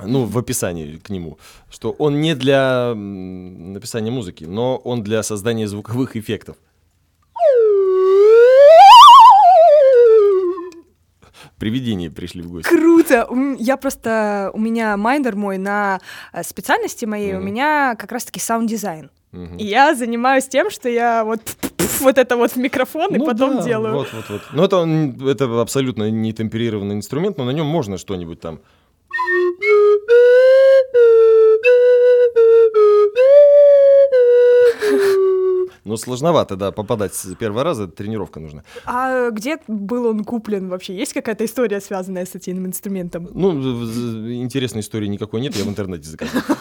Ну, в описании к нему. Что он не для написания музыки, но он для создания звуковых эффектов. Привидения пришли в гости. Круто! Я просто... У меня minor мой на э, специальности моей, у Мгм. меня как раз-таки саунд-дизайн. Мгм. И я занимаюсь тем, что я вот вот это вот в микрофон и Ну потом да, делаю. Вот, вот, вот. Ну, это, это абсолютно не темперированный инструмент, но на нем можно что-нибудь там. Ну, сложновато, да, попадать с первого раза, тренировка нужна. А где был он куплен вообще? Есть какая-то история, связанная с этим инструментом? Ну, интересной истории никакой нет, я в интернете заказал.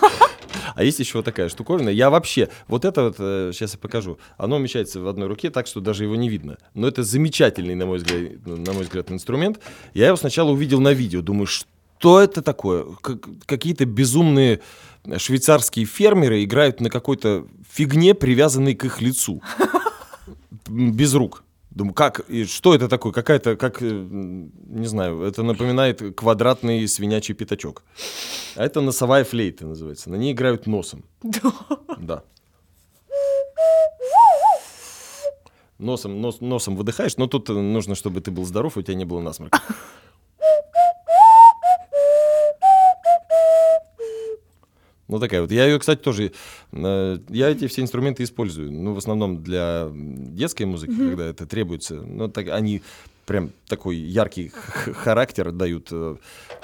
А есть еще вот такая штуковина. Я вообще, вот это вот, сейчас я покажу, оно умещается в одной руке так, что даже его не видно. Но это замечательный, на мой взгляд, на мой взгляд инструмент. Я его сначала увидел на видео, думаю, что это такое? Как- какие-то безумные швейцарские фермеры играют на какой-то фигне, привязанной к их лицу. Без рук. Думаю, как, и что это такое? Какая-то, как, э, не знаю, это напоминает квадратный свинячий пятачок. А это носовая флейта называется. На ней играют носом. Да. Носом, нос- носом выдыхаешь, но тут э, нужно, чтобы ты был здоров, у тебя не было насморка. Ну, такая вот. Я ее, кстати, тоже... э, Я эти все инструменты использую. Ну, в основном для детской музыки, когда это требуется. Ну, так они прям такой яркий характер дают э,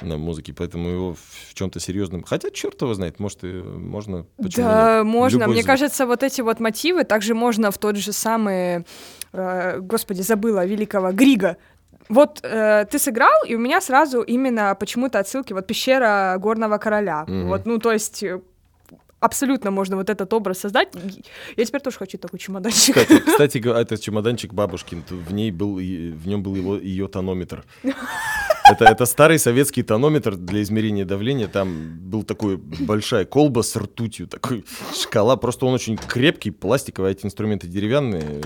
на музыке, поэтому его в чем-то серьезном... Хотя, черт его знает, может, и можно... да, нет? можно. Любой Мне звук. кажется, вот эти вот мотивы также можно в тот же самый, э, господи, забыла, великого Грига. Вот э, ты сыграл, и у меня сразу именно почему-то отсылки, вот пещера горного короля. Мгм. Вот, ну, то есть э, абсолютно можно вот этот образ создать. Я теперь тоже хочу такой чемоданчик. Кстати, кстати, этот чемоданчик бабушкин, в ней был, в нем был его ее тонометр. Это, это старый советский тонометр для измерения давления. Там был такой большая колба с ртутью, такой шкала. Просто он очень крепкий, пластиковый, а эти инструменты деревянные,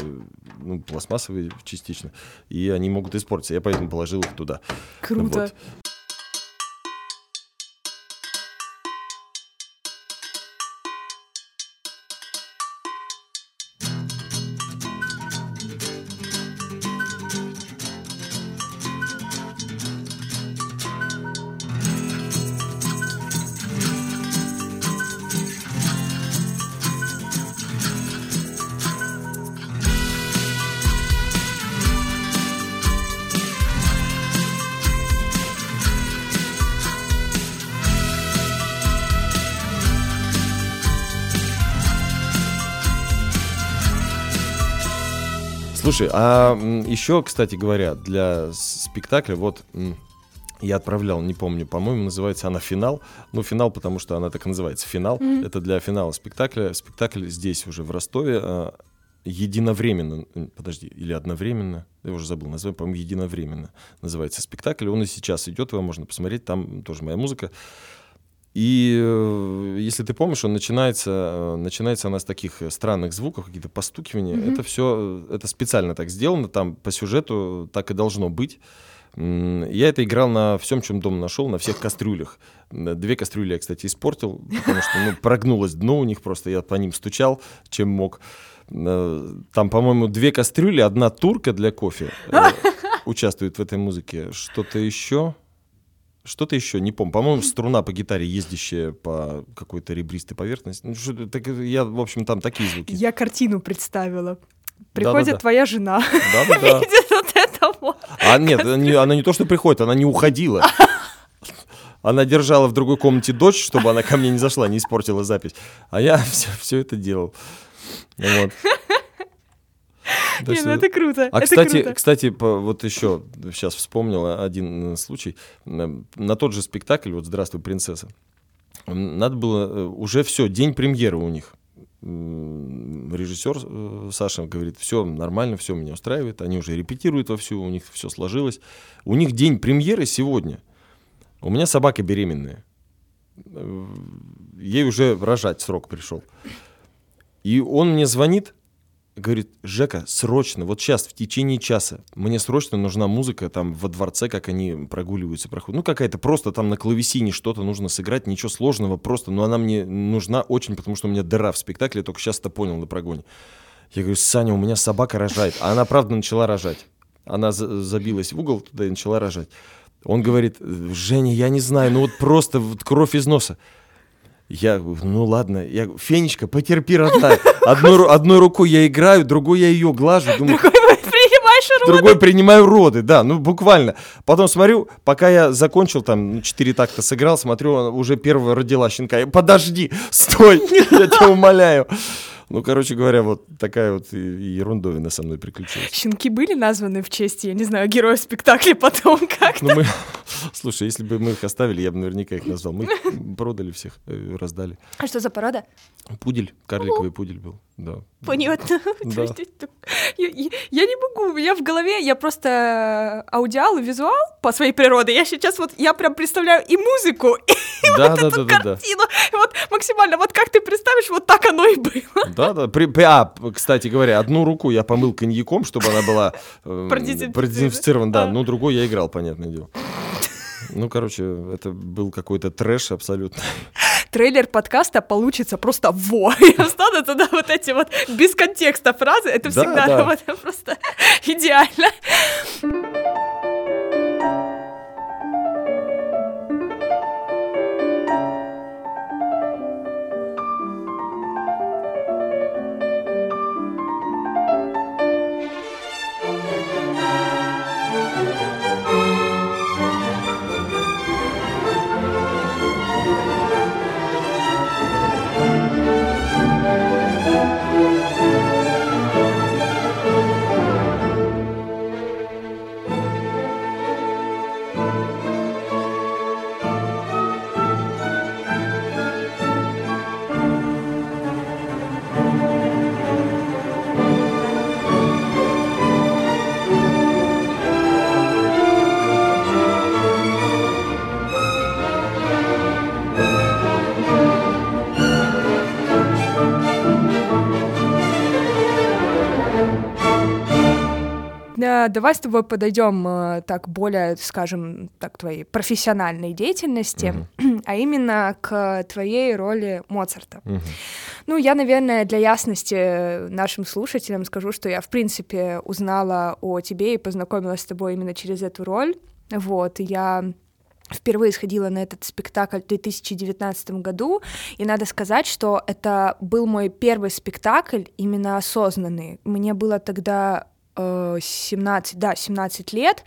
ну, пластмассовые частично, и они могут испортиться. Я поэтому положил их туда. Круто. Вот. Слушай, а еще, кстати говоря, для спектакля, вот я отправлял, не помню, по-моему, называется она «Финал». Ну, «Финал», потому что она так и называется, «Финал». Это для финала спектакля. Спектакль здесь уже, в Ростове, а, единовременно, подожди, или одновременно, я уже забыл название, по-моему, единовременно называется спектакль. Он и сейчас идет, его можно посмотреть, там тоже моя музыка. И э, если ты помнишь, он начинается, э, начинается она с таких э, странных звуков, какие-то постукивания. Это все, это специально так сделано, там по сюжету так и должно быть. Я это играл на всем, чем дом нашел, на всех кастрюлях. Две кастрюли я, кстати, испортил, потому что ну, прогнулось дно у них просто, я по ним стучал, чем мог. Э, Там, по-моему, две кастрюли, одна турка для кофе э, участвует в этой музыке. Что-то еще? Что-то еще, не помню. По-моему, струна по гитаре, ездящая по какой-то ребристой поверхности. Ну, что-то так, я, в общем, там такие звуки. Я картину представила. Приходит Да-да-да. твоя жена, Да-да-да. видит вот это вот. А нет, она не, она не то, что приходит, она не уходила. Она держала в другой комнате дочь, чтобы она ко мне не зашла, не испортила запись. А я все, это делал. Вот. Не, ну это круто. А это кстати, круто. кстати, по- вот еще сейчас вспомнил один э, случай. На, на тот же спектакль, вот «Здравствуй, принцесса», надо было, э, уже все, день премьеры у них. Режиссер э, Саша говорит, все нормально, все меня устраивает. Они уже репетируют вовсю, у них все сложилось. У них день премьеры сегодня. У меня собака беременная. Э, Ей уже рожать срок пришел. И он мне звонит, говорит, Жека, срочно, вот сейчас, в течение часа, мне срочно нужна музыка там во дворце, как они прогуливаются, проходят. Ну, какая-то просто там на клавесине что-то нужно сыграть, ничего сложного, просто, но она мне нужна очень, потому что у меня дыра в спектакле, я только сейчас это понял на прогоне. Я говорю, Саня, у меня собака рожает. А она, правда, начала рожать. Она за- забилась в угол туда и начала рожать. Он говорит, Женя, я не знаю, ну вот просто вот кровь из носа. Я, ну ладно, я, Фенечка, потерпи, родная. Одной, одной рукой я играю, другой я ее глажу. Думаю, Принимаешь роды. другой принимаю роды, да, ну буквально. Потом смотрю, пока я закончил, там, ну, четыре такта сыграл, смотрю, уже первая родила щенка. Я, Подожди, стой, я тебя умоляю. Ну, короче говоря, вот такая вот ерундовина со мной приключилась. Щенки были названы в честь, я не знаю, героя спектакля потом как Ну, мы, слушай, если бы мы их оставили, я бы наверняка их назвал. Мы их продали всех, э, раздали. А что за порода? Пудель, карликовый пудель был, да. Понятно. Да. Я, я- я не могу, у меня в голове, я просто аудиал и визуал по своей природе. Я сейчас вот, я прям представляю и музыку, и Да, вот да, эту да, да, да. картину. И Вот максимально, вот как ты представишь, вот так оно и было. Да, да. При, при- а, кстати говоря, одну руку я помыл коньяком, чтобы она была э, Продезинфицирована. да. А. Ну, другой я играл, понятное дело. Ну, короче, это был какой-то трэш абсолютно. Трейлер подкаста получится просто во. И останутся туда вот эти вот без контекста фразы. Это Да, всегда да. просто идеально. Давай с тобой подойдем э, так более, скажем, так твоей профессиональной деятельности, а именно к твоей роли Моцарта. Мгм. Ну, я, наверное, для ясности нашим слушателям скажу, что я, в принципе, узнала о тебе и познакомилась с тобой именно через эту роль. Вот, я впервые сходила на этот спектакль в 2019 году, и надо сказать, что это был мой первый спектакль именно осознанный. Мне было тогда 17, да, 17 лет,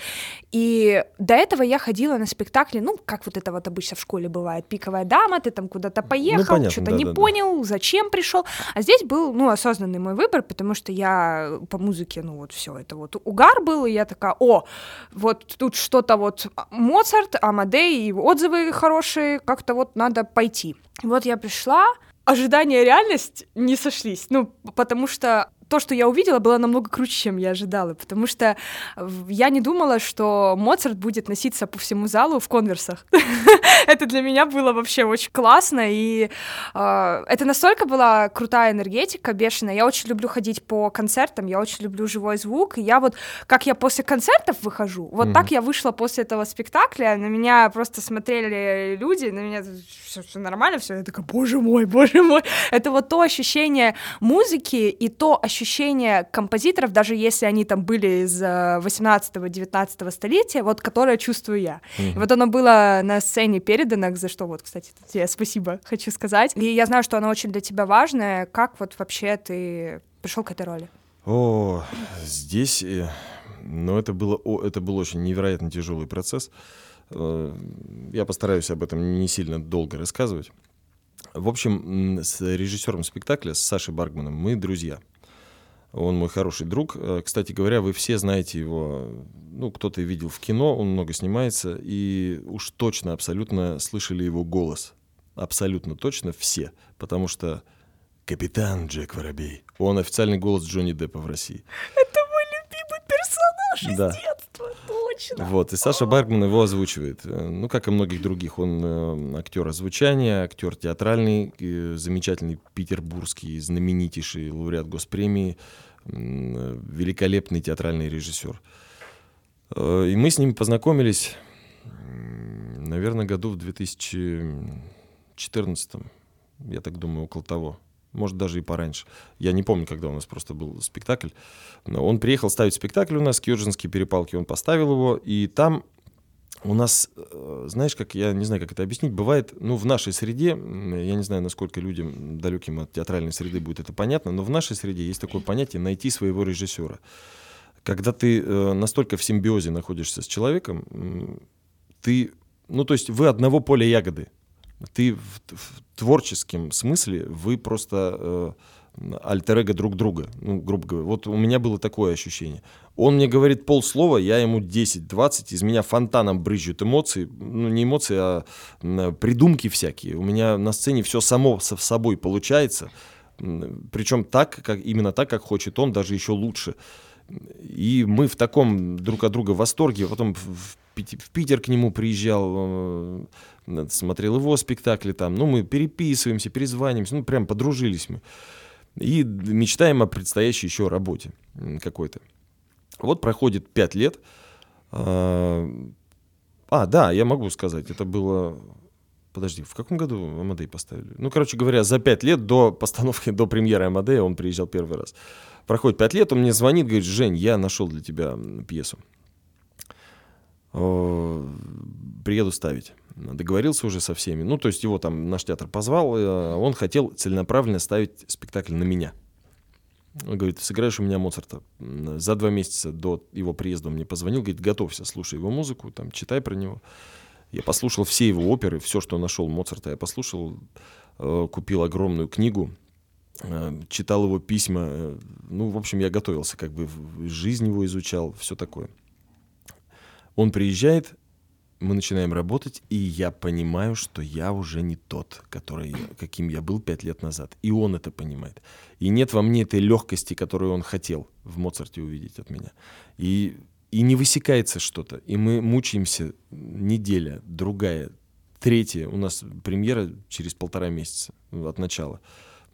и до этого я ходила на спектакли, ну, как вот это вот обычно в школе бывает, пиковая дама, ты там куда-то поехал, понятно, что-то не да-да-да. понял, зачем пришел, а здесь был, ну, осознанный мой выбор, потому что я по музыке, ну, вот все это вот угар был, и я такая, о, вот тут что-то вот Моцарт, Амадей, и отзывы хорошие, как-то вот надо пойти. Вот я пришла, ожидания и реальность не сошлись, ну, потому что то, что я увидела, было намного круче, чем я ожидала, потому что я не думала, что Моцарт будет носиться по всему залу в конверсах. Это для меня было вообще очень классно, и э, это настолько была крутая энергетика, бешеная. Я очень люблю ходить по концертам, я очень люблю живой звук, и я вот, как я после концертов выхожу, вот так я вышла после этого спектакля, на меня просто смотрели люди, на меня все, нормально, все, я такая, боже мой, боже мой, это вот то ощущение музыки и то ощущение композиторов, даже если они там были из 18-19 столетия, вот которое чувствую я. И вот оно было на сцене передано, за что вот, кстати, тебе спасибо хочу сказать. И я знаю, что оно очень для тебя важное. Как вот вообще ты пришел к этой роли? О, здесь, э, ну, это было, это был очень невероятно тяжелый процесс. Э, Я постараюсь об этом не сильно долго рассказывать. В общем, с режиссером спектакля, с Сашей Баргманом, мы друзья. Он мой хороший друг. Э, Кстати говоря, вы все знаете его, ну, кто-то видел в кино, он много снимается, и уж точно, абсолютно слышали его голос. Абсолютно точно все. Потому что капитан Джек Воробей. Он официальный голос Джонни Деппа в России. Это мой любимый персонаж из Да. детства, точно. Вот, и Саша Баргман его озвучивает. Э, Ну, как и многих других. Он э, актер озвучания, актер театральный, э, замечательный петербургский, знаменитейший лауреат госпремии, великолепный театральный режиссер. И мы с ним познакомились, наверное, году в 2014, я так думаю, около того. Может, даже и пораньше. Я не помню, когда у нас просто был спектакль. Но он приехал ставить спектакль у нас, Кьюджинские перепалки, он поставил его, и там у нас, э, знаешь, как я не знаю, как это объяснить, бывает, ну, в нашей среде, я не знаю, насколько людям, далеким от театральной среды, будет это понятно, но в нашей среде есть такое понятие найти своего режиссера. Когда ты э, настолько в симбиозе находишься с человеком, ты, ну, то есть вы одного поля ягоды. Ты в, в творческом смысле, вы просто э, альтер-эго друг друга, ну, грубо говоря. Вот у меня было такое ощущение. Он мне говорит полслова, я ему 10-20, из меня фонтаном брызжут эмоции, ну, не эмоции, а придумки всякие. У меня на сцене все само со собой получается, причем так, как, именно так, как хочет он, даже еще лучше. И мы в таком друг от друга восторге. Потом в, в Пит- в Питер к нему приезжал, э, смотрел его спектакли там. Ну, мы переписываемся, перезваниваемся, ну, прям подружились мы. И мечтаем о предстоящей еще работе какой-то. Вот проходит пять лет. А, а, да, я могу сказать, это было... Подожди, в каком году Амадей поставили? Ну, короче говоря, за пять лет до постановки, до премьеры Амадея он приезжал первый раз. Проходит пять лет, он мне звонит, говорит, Жень, я нашел для тебя пьесу. Приеду ставить. Договорился уже со всеми. Ну, то есть его там наш театр позвал, э, он хотел целенаправленно ставить спектакль на меня. Он говорит, сыграешь у меня Моцарта. За два месяца до его приезда он мне позвонил, говорит, готовься, слушай его музыку, там, читай про него. Я послушал все его оперы, все, что нашел Моцарта, я послушал, э, купил огромную книгу, э, читал его письма. Ну, в общем, я готовился, как бы жизнь его изучал, все такое. Он приезжает, мы начинаем работать, и я понимаю, что я уже не тот, который, каким я был пять лет назад. И он это понимает. И нет во мне этой легкости, которую он хотел в Моцарте увидеть от меня. И, и не высекается что-то. И мы мучаемся неделя, другая, третья. У нас премьера через полтора месяца от начала.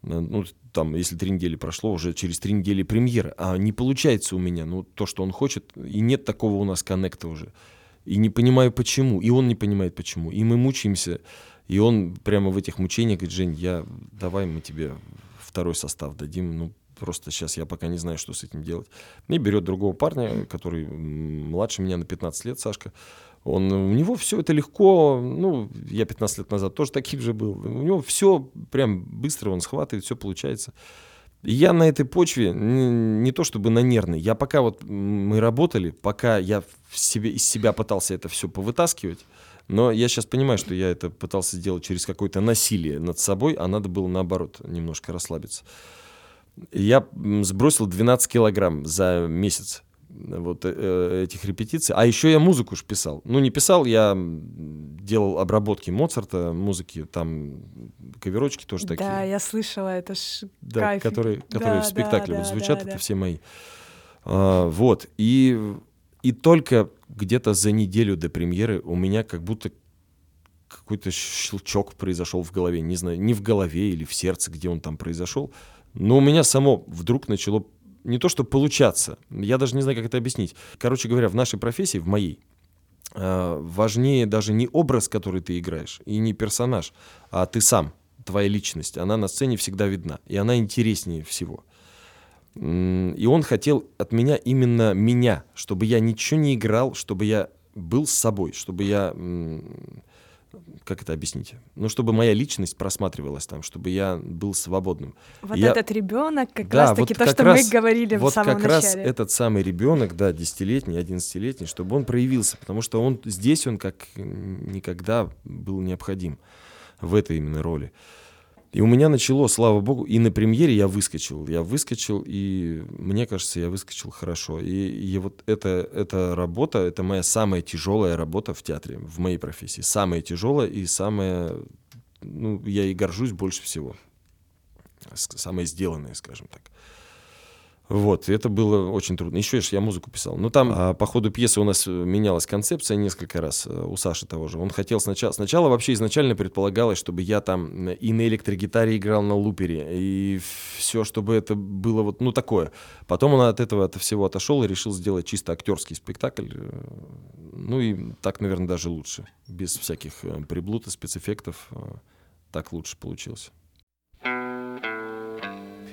Э, Ну, там, если три недели прошло, уже через три недели премьера. А не получается у меня, ну, то, что он хочет. И нет такого у нас коннекта уже. И не понимаю, почему. И он не понимает, почему. И мы мучаемся. И он прямо в этих мучениях говорит, Жень, я, давай мы тебе второй состав дадим. Ну, просто сейчас я пока не знаю, что с этим делать. И берет другого парня, который младше меня на 15 лет, Сашка. Он, у него все это легко, ну, я 15 лет назад тоже таким же был. У него все прям быстро, он схватывает, все получается. Я на этой почве, не то чтобы на нервной, я пока вот мы работали, пока я в себе, из себя пытался это все повытаскивать, но я сейчас понимаю, что я это пытался сделать через какое-то насилие над собой, а надо было наоборот немножко расслабиться. Я сбросил 12 килограмм за месяц вот э, э, этих репетиций. А еще я музыку ж писал. Ну, не писал, я делал обработки Моцарта, музыки, там каверочки тоже такие. Да, я слышала, это ж Да, кайф. которые, Да, которые в да, спектакле да, вот звучат, да, это да. все мои. А, вот. И, и только где-то за неделю до премьеры у меня как будто какой-то щелчок произошел в голове. Не знаю, не в голове или в сердце, где он там произошел. Но у меня само вдруг начало не то что получаться, я даже не знаю, как это объяснить. Короче говоря, в нашей профессии, в моей, а, важнее даже не образ, который ты играешь, и не персонаж, а ты сам, твоя личность. Она на сцене всегда видна, и она интереснее всего. И он хотел от меня именно меня, чтобы я ничего не играл, чтобы я был с собой, чтобы я... Как это объяснить? Ну, чтобы моя личность просматривалась там, чтобы я был свободным. Вот Я- этот ребенок, как Да, раз таки вот то, как что раз- мы говорили вот в самом как раз начале. этот самый ребенок, да, 10-летний, 11-летний, чтобы он проявился, потому что он здесь он как никогда был необходим в этой именно роли. И у меня начало, слава богу, и на премьере я выскочил. Я выскочил, и мне кажется, я выскочил хорошо. И, и вот эта, эта работа, это моя самая тяжелая работа в театре, в моей профессии. Самая тяжелая и самая, ну, я и горжусь больше всего. с- самое сделанное, скажем так. Вот, это было очень трудно. Еще я музыку писал. Но там а, по ходу пьесы у нас э, менялась концепция несколько раз э, у Саши того же. Он хотел сначала... Сначала вообще изначально предполагалось, чтобы я там э, и на электрогитаре играл на лупере, и все, чтобы это было вот, ну, такое. Потом он от этого от всего отошел и решил сделать чисто актерский спектакль. Ну и так, наверное, даже лучше. Без всяких приблуд и спецэффектов. Так лучше получилось.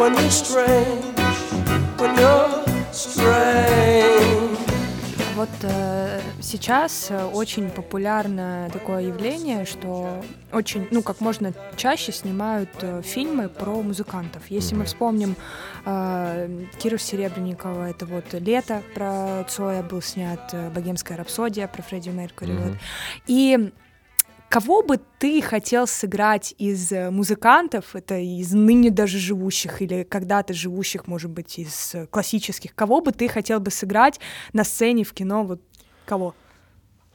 when you're strange, when you're strange. Вот э, сейчас э, очень популярно такое явление, что очень, ну, как можно чаще снимают э, фильмы про музыкантов. Если мы вспомним э, Киру Серебренникова, это вот «Лето» про Цоя был снят, э, «Богемская рапсодия» про Фредди Меркьюри. вот. И кого бы ты хотел сыграть из э, музыкантов, это из ныне даже живущих или когда-то живущих, может быть, из э, классических, кого бы ты хотел бы сыграть на сцене, в кино, вот кого?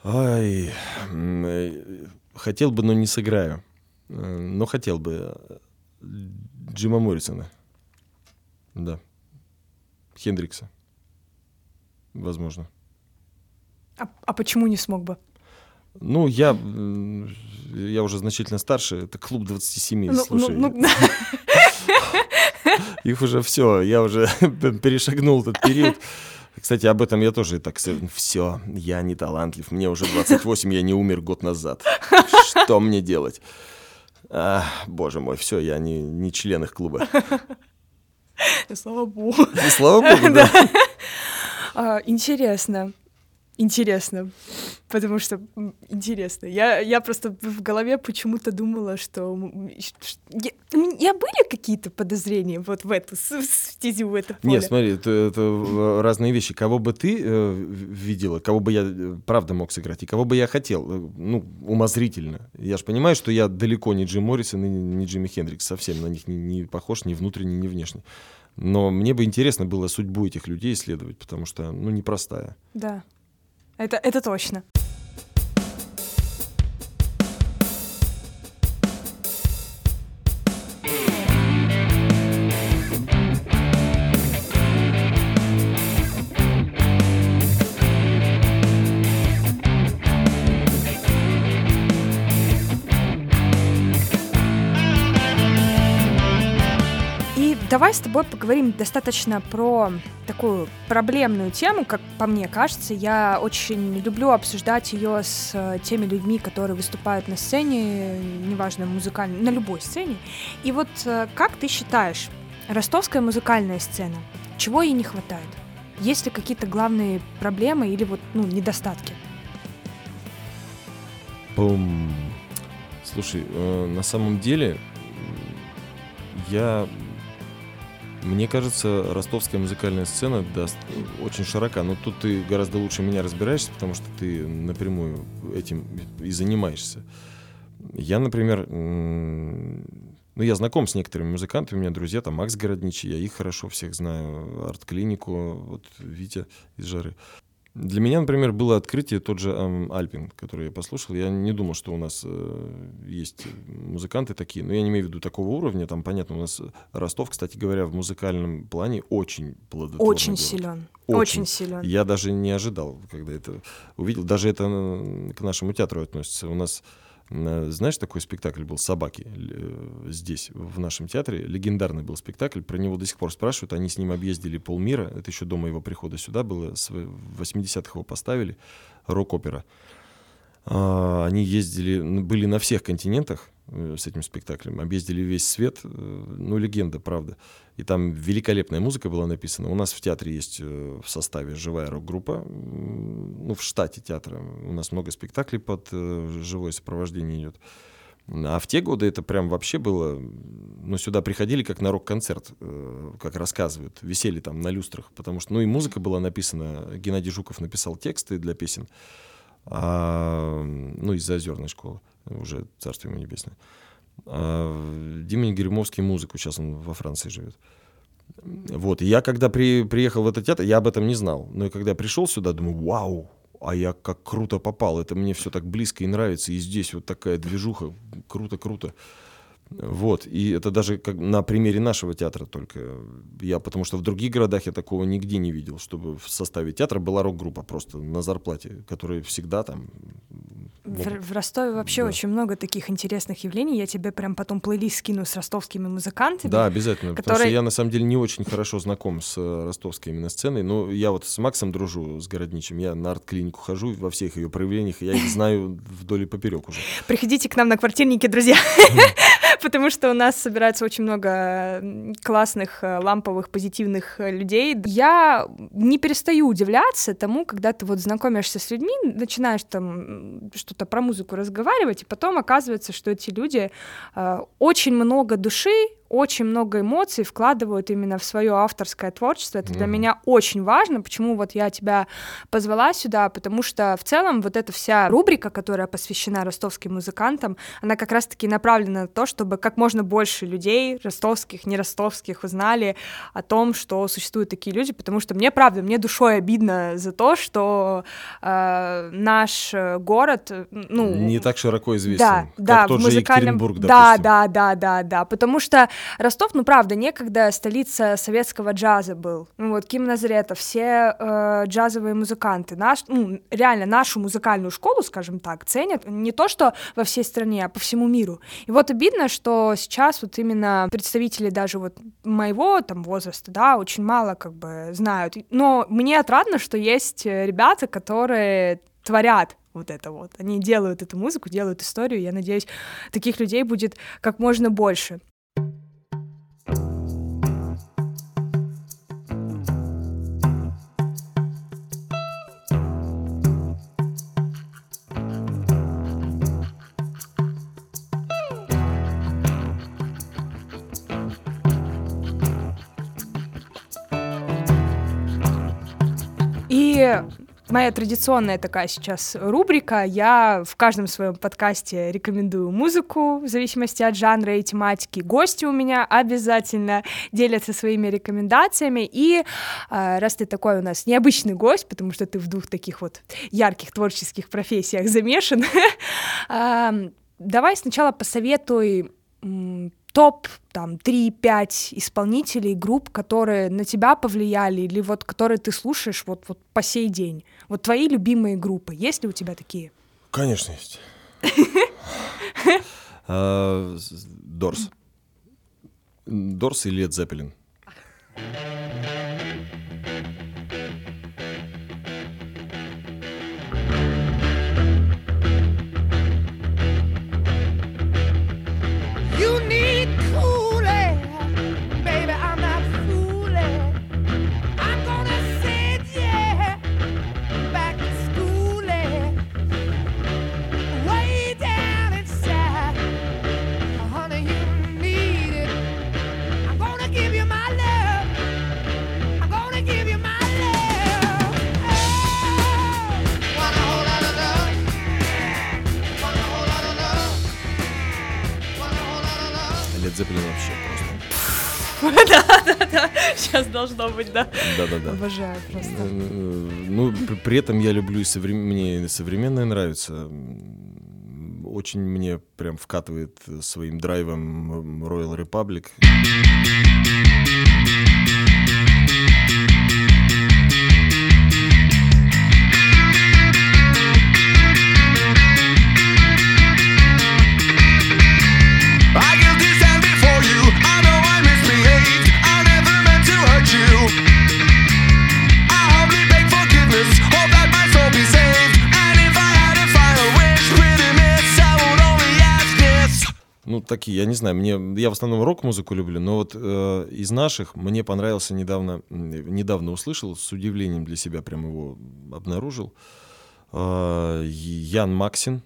Ай, э, хотел бы, но не сыграю. Но хотел бы. Джима Моррисона. Да. Хендрикса. Возможно. А, а почему не смог бы? Ну, я, я уже значительно старше. Это клуб 27, Ну, ну, слушай. ну, да. Их уже все, я уже перешагнул этот период. Кстати, об этом я тоже так все, я не талантлив, мне уже 28, я не умер год назад. Что мне делать? А, боже мой, все, я не, не член их клуба. Слава богу. Слава богу, да. А, интересно. Интересно. Потому что интересно. Я, я просто в голове почему-то думала, что... ш- Я, я были какие-то подозрения вот в эту с- стезю, в это поле? Нет, смотри, это, это, э, разные вещи. Кого бы ты э, в- видела, кого бы я э, правда мог сыграть, и кого бы я хотел, э, ну, умозрительно. Я же понимаю, что я далеко не Джим Моррисон и не Джимми Хендрикс, совсем на них не, не похож ни внутренне, ни внешне. Но мне бы интересно было судьбу этих людей исследовать, потому что, ну, непростая. Да. Это, это точно. Давай с тобой поговорим достаточно про такую проблемную тему, как по мне кажется. Я очень люблю обсуждать ее с э, теми людьми, которые выступают на сцене, неважно, музыкальной, на любой сцене. И вот э, как ты считаешь, ростовская музыкальная сцена, чего ей не хватает? Есть ли какие-то главные проблемы или вот, ну, недостатки? Пум. Слушай, э, на самом деле, я... Мне кажется, ростовская музыкальная сцена даст, очень широка, но тут ты гораздо лучше меня разбираешься, потому что ты напрямую этим и занимаешься. Я, например, ну, я знаком с некоторыми музыкантами, у меня друзья, там, Макс Городничий, я их хорошо всех знаю, арт-клинику, вот Витя из Жары. Для меня, например, было открытие тот же эм, Альпин, который я послушал. Я не думал, что у нас э, есть музыканты такие, но я не имею в виду такого уровня. Там, понятно, у нас Ростов, кстати говоря, в музыкальном плане очень плодотворный Очень город. силен. Очень. Очень, силен. Я даже не ожидал, когда это увидел. Даже это к нашему театру относится. У нас, э, знаешь, такой спектакль был «Собаки» э, здесь, в нашем театре. Легендарный был спектакль. Про него до сих пор спрашивают. Они с ним объездили полмира. Это еще до моего прихода сюда было. В 80-х его поставили. Рок-опера. А, Они ездили, были на всех континентах э, с этим спектаклем, объездили весь свет, э, ну, легенда, правда. И там великолепная музыка была написана. У нас в театре есть э, в составе живая рок-группа, ну, в штате театра. У нас много спектаклей под э, живое сопровождение идет. А в те годы это прям вообще было... Ну, сюда приходили как на рок-концерт, э, как рассказывают. Висели там на люстрах, потому что... Ну, и музыка была написана. Геннадий Жуков написал тексты для песен. А, ну, из Озерной школы. Уже царство ему небесное. А, Дима Негеремовский музыку. Сейчас он во Франции живет. Вот, и я когда при, приехал в этот театр, я об этом не знал. Но когда я пришел сюда, думаю, вау, а я как круто попал. Это мне все так близко и нравится. И здесь вот такая движуха. Круто-круто. Вот, и это даже как на примере нашего театра только. Я, потому что в других городах я такого нигде не видел, чтобы в составе театра была рок-группа просто на зарплате, которая всегда там... В, в Ростове вообще Да. очень много таких интересных явлений. Я тебе прям потом плейлист скину с ростовскими музыкантами. Да, обязательно. Потому что которые- я на самом деле не очень хорошо знаком с э, ростовской именно сценой. Но я вот с Максом дружу, с Городничем. Я на арт-клинику хожу во всех ее проявлениях. Я их знаю вдоль и поперек уже. Приходите к нам на квартирники, друзья. Потому что у нас собирается очень много классных, э, ламповых, позитивных э, людей. Я не перестаю удивляться тому, когда ты вот знакомишься с людьми, начинаешь там что-то про музыку разговаривать, и потом оказывается, что эти люди э, очень много души, очень много эмоций вкладывают именно в свое авторское творчество. Это для Мгм. меня очень важно. Почему вот я тебя позвала сюда? Потому что в целом вот эта вся рубрика, которая посвящена ростовским музыкантам, она как раз-таки направлена на то, чтобы как можно больше людей, ростовских, не ростовских, узнали о том, что существуют такие люди, потому что мне, правда, мне душой обидно за то, что э, наш э, город, ну... Не так широко известен, Да, как да, тот в же музыкальном... Екатеринбург, да, допустим. да, да, да, да, потому что Ростов, ну правда, некогда столица советского джаза был. Ну вот Ким Назаретов, все э, джазовые музыканты, наш, ну реально нашу музыкальную школу, скажем так, ценят не то что во всей стране, а по всему миру. И вот обидно, что сейчас вот именно представители даже вот моего там возраста, да, очень мало как бы знают. Но мне отрадно, что есть ребята, которые творят вот это вот. Они делают эту музыку, делают историю. Я надеюсь, таких людей будет как можно больше. Моя традиционная такая сейчас рубрика. Я в каждом своем подкасте рекомендую музыку в зависимости от жанра и тематики. Гости у меня обязательно делятся своими рекомендациями. И э, раз ты такой у нас необычный гость, потому что ты в двух таких вот ярких творческих профессиях замешан, давай сначала посоветуй топ там 3-5 исполнителей, групп, которые на тебя повлияли или вот которые ты слушаешь вот, вот по сей день. Вот твои любимые группы. Есть ли у тебя такие? Конечно есть. А, Дорс. Дорс и Лед Зеппелин. Должно быть, да. Да-да-да. Обожаю просто. Э, Ну, при, этом я люблю и соврем- мне современное нравится. Очень мне прям вкатывает своим драйвом Royal Republic. Такие, я не знаю, мне, я в основном рок-музыку люблю, но вот э, из наших мне понравился недавно, недавно услышал, с удивлением для себя прям его обнаружил, э, Ян Максин.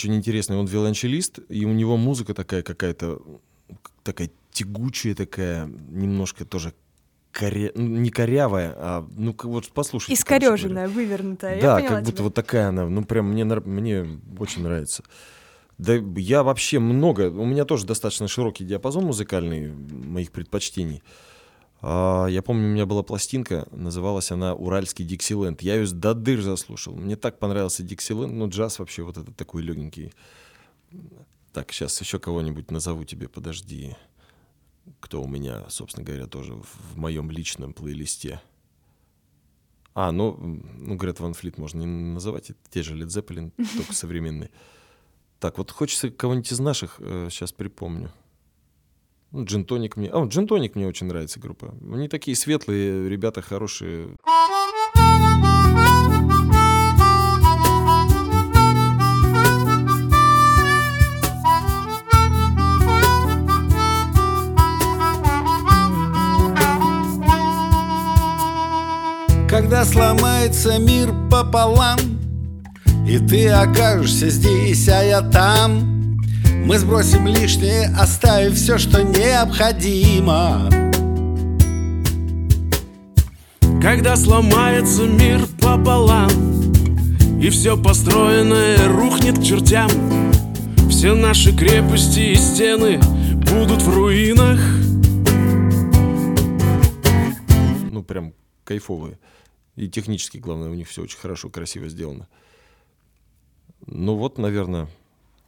Очень интересный. Он виолончелист, и у него музыка такая какая-то, такая тягучая, такая, немножко тоже коря... ну, не корявая, а, ну, вот послушайте. говоря. Искореженная, вывернутая. Да, как будто тебя. вот такая она, ну прям мне, мне очень нравится. Да я вообще много, у меня тоже достаточно широкий диапазон музыкальный моих предпочтений. А, я помню, у меня была пластинка, называлась она «Уральский Диксиленд». Я ее до дыр заслушал. Мне так понравился Диксиленд, ну джаз вообще вот этот такой легенький. Так, сейчас еще кого-нибудь назову тебе, подожди. Кто у меня, собственно говоря, тоже в, моем личном плейлисте. А, ну, ну Грет Ван Флит можно не называть, это те же Led Zeppelin, только современные. Так, вот хочется кого-нибудь из наших, сейчас припомню. Ну, Джинтоник мне... А, Джинтоник мне очень нравится группа. Они такие светлые, ребята хорошие. Когда сломается мир пополам И ты окажешься здесь, а я там Мы сбросим лишнее, оставив все, что необходимо Когда сломается мир пополам И все построенное рухнет к чертям Все наши крепости и стены будут в руинах Ну, прям кайфовые. И технически, главное, у них все очень хорошо, красиво сделано. Ну вот, наверное,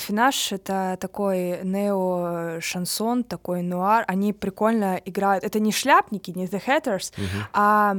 Афинаж — это такой нео-шансон, такой нуар. Они прикольно играют. Это не шляпники, не The Hatters, а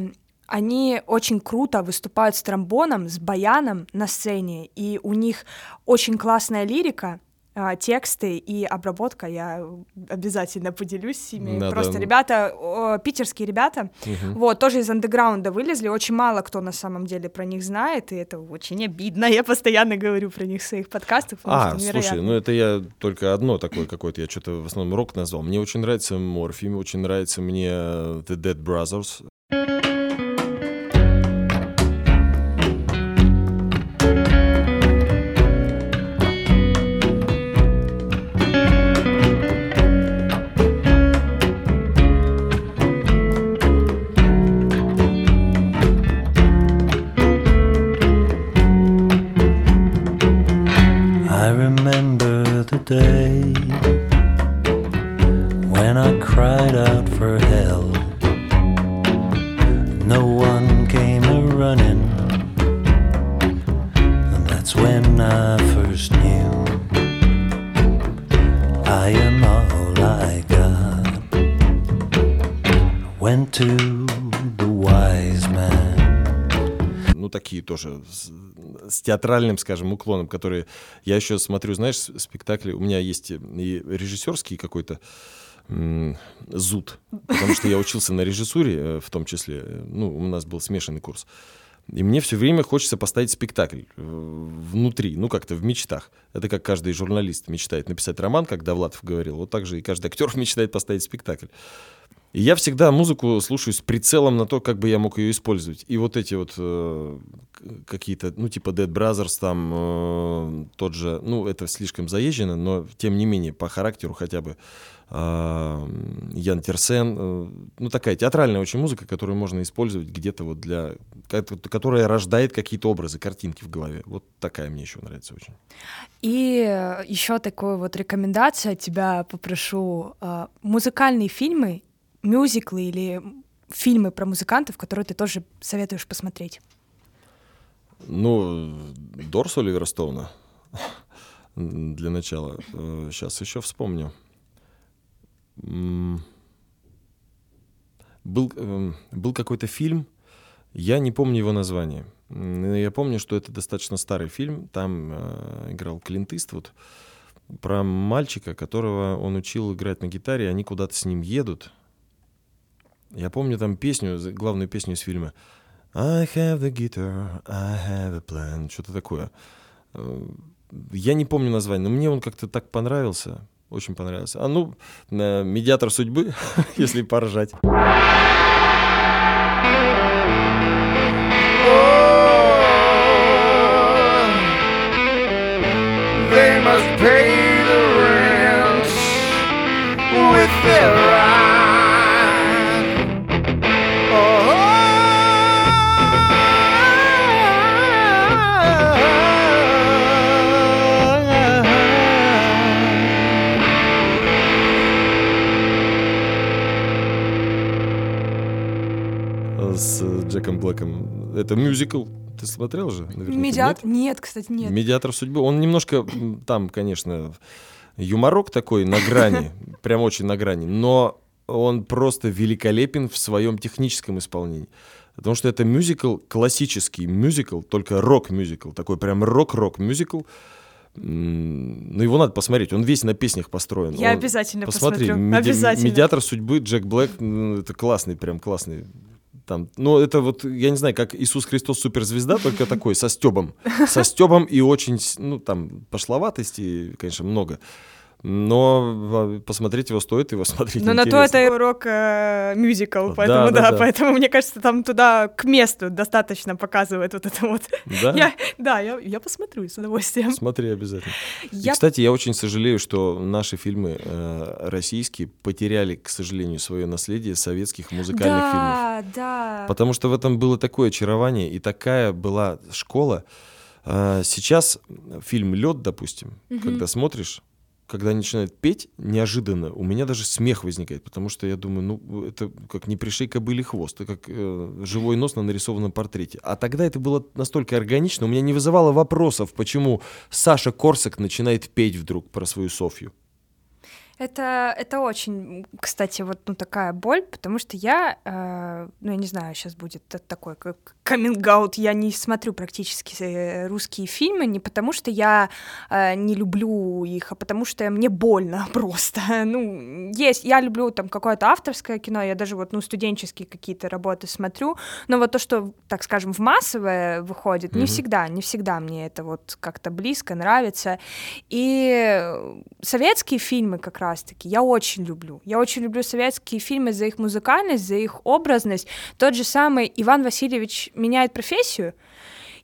они очень круто выступают с тромбоном, с баяном на сцене, и у них очень классная лирика, а, тексты и обработка. Я обязательно поделюсь с ними. Да, Просто да. ребята, о, питерские ребята, вот, тоже из андеграунда вылезли. Очень мало кто на самом деле про них знает, и это очень обидно. Я постоянно говорю про них в своих подкастах. А, слушай, ну это я только одно такое какое-то, я что-то в основном рок назвал. Мне очень нравится Морфи, очень нравится мне The Dead Brothers. С, театральным, скажем, уклоном, которые... Я еще смотрю, знаешь, спектакли, у меня есть и режиссерский какой-то зуд, потому что я учился на режиссуре, э, в том числе, э, ну, у нас был смешанный курс. И мне все время хочется поставить спектакль э, внутри, ну как-то в мечтах. Это как каждый журналист мечтает написать роман, как Довлатов говорил. Вот так же и каждый актер мечтает поставить спектакль. И я всегда музыку слушаю с прицелом на то, как бы я мог ее использовать. И вот эти вот э, какие-то, ну, типа Dead Brothers, там э, тот же, ну, это слишком заезжено, но тем не менее, по характеру хотя бы э, Ян Терсен, э, ну, такая театральная очень музыка, которую можно использовать где-то вот для, ко- которая рождает какие-то образы, картинки в голове. Вот такая мне еще нравится очень. И еще такую вот рекомендацию от тебя попрошу. А, Музыкальные фильмы, мюзиклы или фильмы про музыкантов, которые ты тоже советуешь посмотреть. Ну, Дорс Оливера Стоуна. для начала. Сейчас еще вспомню. Был, эм, был какой-то фильм, я не помню его название. Я помню, что это достаточно старый фильм. Там э, играл Клинт Иствуд про мальчика, которого он учил играть на гитаре, они куда-то с ним едут. Я помню там песню, главную песню из фильма. I have the guitar, I have a plan. Что-то такое. Э, Я не помню название, но мне он как-то так понравился. Очень понравился. А ну, медиатор судьбы, если поржать. They must pay the rent with their Джеком Блэком. Это мюзикл. Ты смотрел же? наверняка, Медиат? нет? Нет, кстати, нет. Медиатор судьбы. Он немножко там, конечно, юморок такой на грани, прям очень на грани, но он просто великолепен в своем техническом исполнении. Потому что это мюзикл, классический мюзикл, только рок-мюзикл, такой прям рок-рок-мюзикл. Ну, его надо посмотреть, он весь на песнях построен. Я Он- обязательно Посмотри, посмотрю. меди- Обязательно. медиатор судьбы Джек Блэк, это классный, прям классный. Там, ну, это вот, я не знаю, как Иисус Христос суперзвезда, только такой, со стебом. Со стебом и очень, ну, там, пошловатости, конечно, много. Но посмотреть его стоит, его смотреть Но на то интересно. это рок-мюзикл, Да, поэтому да, да, да. поэтому мне кажется, там туда к месту достаточно показывает вот это вот. Да? Я, да, я, я посмотрю с удовольствием. Смотри обязательно. Я- И, кстати, я очень сожалею, что наши фильмы э, российские потеряли, к сожалению, свое наследие советских музыкальных фильмов. да, да. Потому что в этом было такое очарование и такая была школа. А, Сейчас фильм Лед, допустим, когда смотришь, когда они начинают петь, неожиданно у меня даже смех возникает, потому что я думаю, ну, это как не пришей кобыли хвост, это как э, живой нос на нарисованном портрете. А тогда это было настолько органично, у меня не вызывало вопросов, почему Саша Корсак начинает петь вдруг про свою Софью. Это, это очень, кстати, вот ну, такая боль, потому что я, э, ну, я не знаю, сейчас будет такой как каминг-аут, я не смотрю практически э, русские фильмы, не потому что я э, не люблю их, а потому что мне больно просто. Ну, есть, я люблю там какое-то авторское кино, я даже вот, ну, студенческие какие-то работы смотрю, но вот то, что, так скажем, в массовое выходит, не Мгм. всегда, не всегда мне это вот как-то близко, нравится. И советские фильмы как раз-таки я очень люблю. Я очень люблю советские фильмы за их музыкальность, за их образность. Тот же самый Иван Васильевич меняет профессию.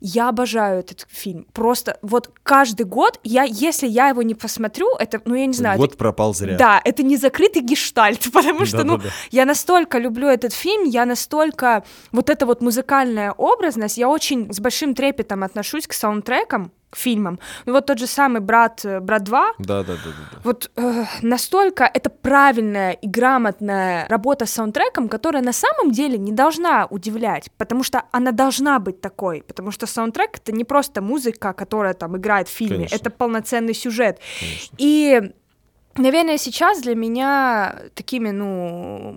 Я обожаю этот фильм. Просто вот каждый год, я, если я его не посмотрю, это, ну, я не знаю. Год это- пропал зря. Да, это не закрытый гештальт, потому что, ну, Да-да-да. я настолько люблю этот фильм, я настолько... Вот эта вот музыкальная образность, я очень с большим трепетом отношусь к саундтрекам, к фильмам. Ну вот тот же самый «Брат», э, «Брат 2», Да, да, да, да. да. вот э, настолько это правильная и грамотная работа с саундтреком, которая на самом деле не должна удивлять, потому что она должна быть такой, потому что саундтрек это не просто музыка, которая там играет в фильме, Конечно. это полноценный сюжет. И Наверное, сейчас для меня такими, ну,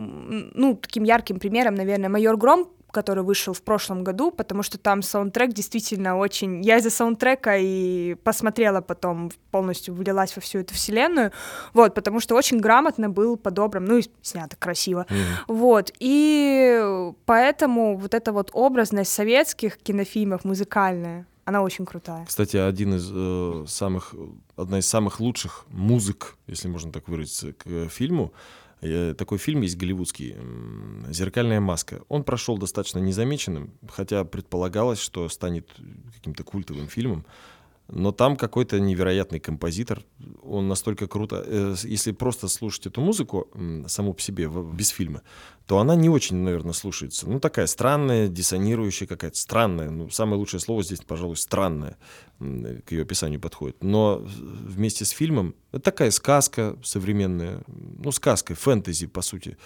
ну, таким ярким примером, наверное, «Майор Гром», который вышел в прошлом году, потому что там саундтрек действительно очень... Я из-за саундтрека и посмотрела потом, полностью влилась во всю эту вселенную, вот, потому что очень грамотно был подобран, ну, и снято красиво, вот, и поэтому вот эта вот образность советских кинофильмов музыкальная, она очень крутая. Кстати, один из э, самых, одна из самых лучших музык, если можно так выразиться, к э, фильму. Э, такой фильм есть голливудский «Зеркальная маска». Он прошел достаточно незамеченным, хотя предполагалось, что станет каким-то культовым фильмом. Но там какой-то невероятный композитор, он настолько круто. э, Если просто слушать эту музыку саму по себе, без фильма, то она не очень, наверное, слушается. Ну, такая странная, диссонирующая какая-то, странная. Ну, самое лучшее слово здесь, пожалуй, странная, м, к ее описанию подходит. Но вместе с фильмом это такая сказка современная, ну, сказка, фэнтези, по сути.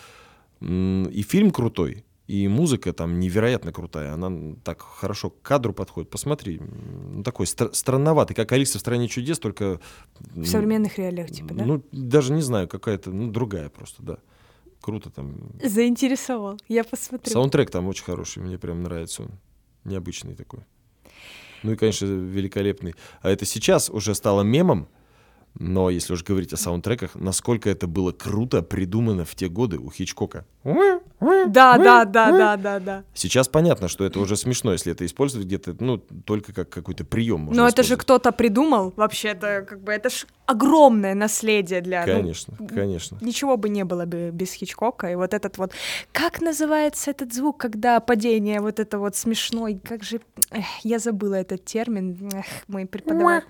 И фильм крутой, И музыка там невероятно крутая. Она так хорошо к кадру подходит. Посмотри, ну, такой стра- странноватый, как Алиса в стране чудес, только... В м, современных реалиях, типа, да? Ну, даже не знаю, какая-то, ну, другая просто, да. Круто там. Заинтересовал. Я посмотрю. Саундтрек там очень хороший, мне прям нравится он. Необычный такой. Ну и, конечно, великолепный. А это сейчас уже стало мемом, но если уж говорить о саундтреках, насколько это было круто придумано в те годы у Хичкока. Да, да, да, да, да, да. Сейчас понятно, что это уже смешно, если это использовать где-то, ну, только как какой-то прием. Но это же кто-то придумал, вообще, это как бы, это ж огромное наследие для... ну, Конечно, конечно. Ничего бы не было бы без Хичкока. И вот этот вот... Как называется этот звук, когда падение вот это вот смешной? Как же... Эх, я забыла этот термин. Эх, мой преподаватель...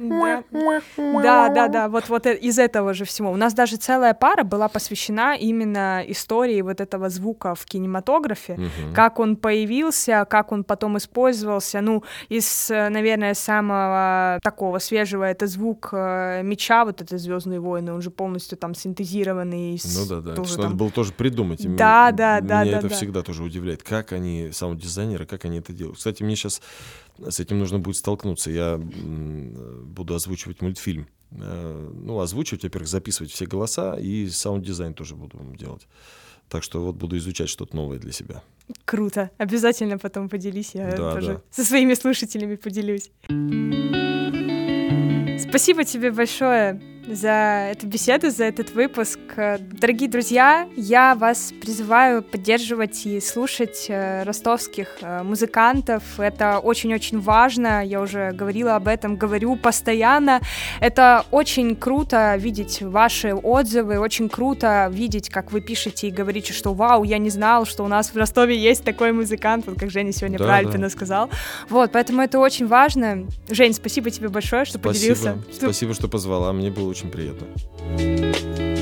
Да, да, да, да. Вот, вот э- из этого же всего. У нас даже целая пара была посвящена именно истории вот этого звука в кинематографе. Как он появился, как он потом использовался. Ну, из, э, наверное, самого такого свежего это звук э, вот это Звездные войны, он же полностью там синтезированный. Ну да, да. тоже надо там- было тоже придумать. И м- Да, да, да, Меня да, это да. всегда тоже удивляет. Как они, саунд-дизайнеры, как они это делают. Кстати, мне сейчас с этим нужно будет столкнуться. Я буду озвучивать мультфильм. Э, Ну, озвучивать, во-первых, записывать все голоса, и саунд-дизайн тоже буду делать. Так что вот буду изучать что-то новое для себя. Круто. Обязательно потом поделись. Я Да, тоже да. со своими слушателями поделюсь. Спасибо тебе большое за эту беседу, за этот выпуск. Дорогие друзья, я вас призываю поддерживать и слушать э, ростовских э, музыкантов. Это очень-очень важно. Я уже говорила об этом, говорю постоянно. Это очень круто видеть ваши отзывы, очень круто видеть, как вы пишете и говорите, что вау, я не знал, что у нас в Ростове есть такой музыкант, вот как Женя сегодня Да, про Альпина да. сказал. Вот, поэтому это очень важно. Жень, спасибо тебе большое, что Спасибо. поделился. Спасибо, что позвала. Мне было очень приятно.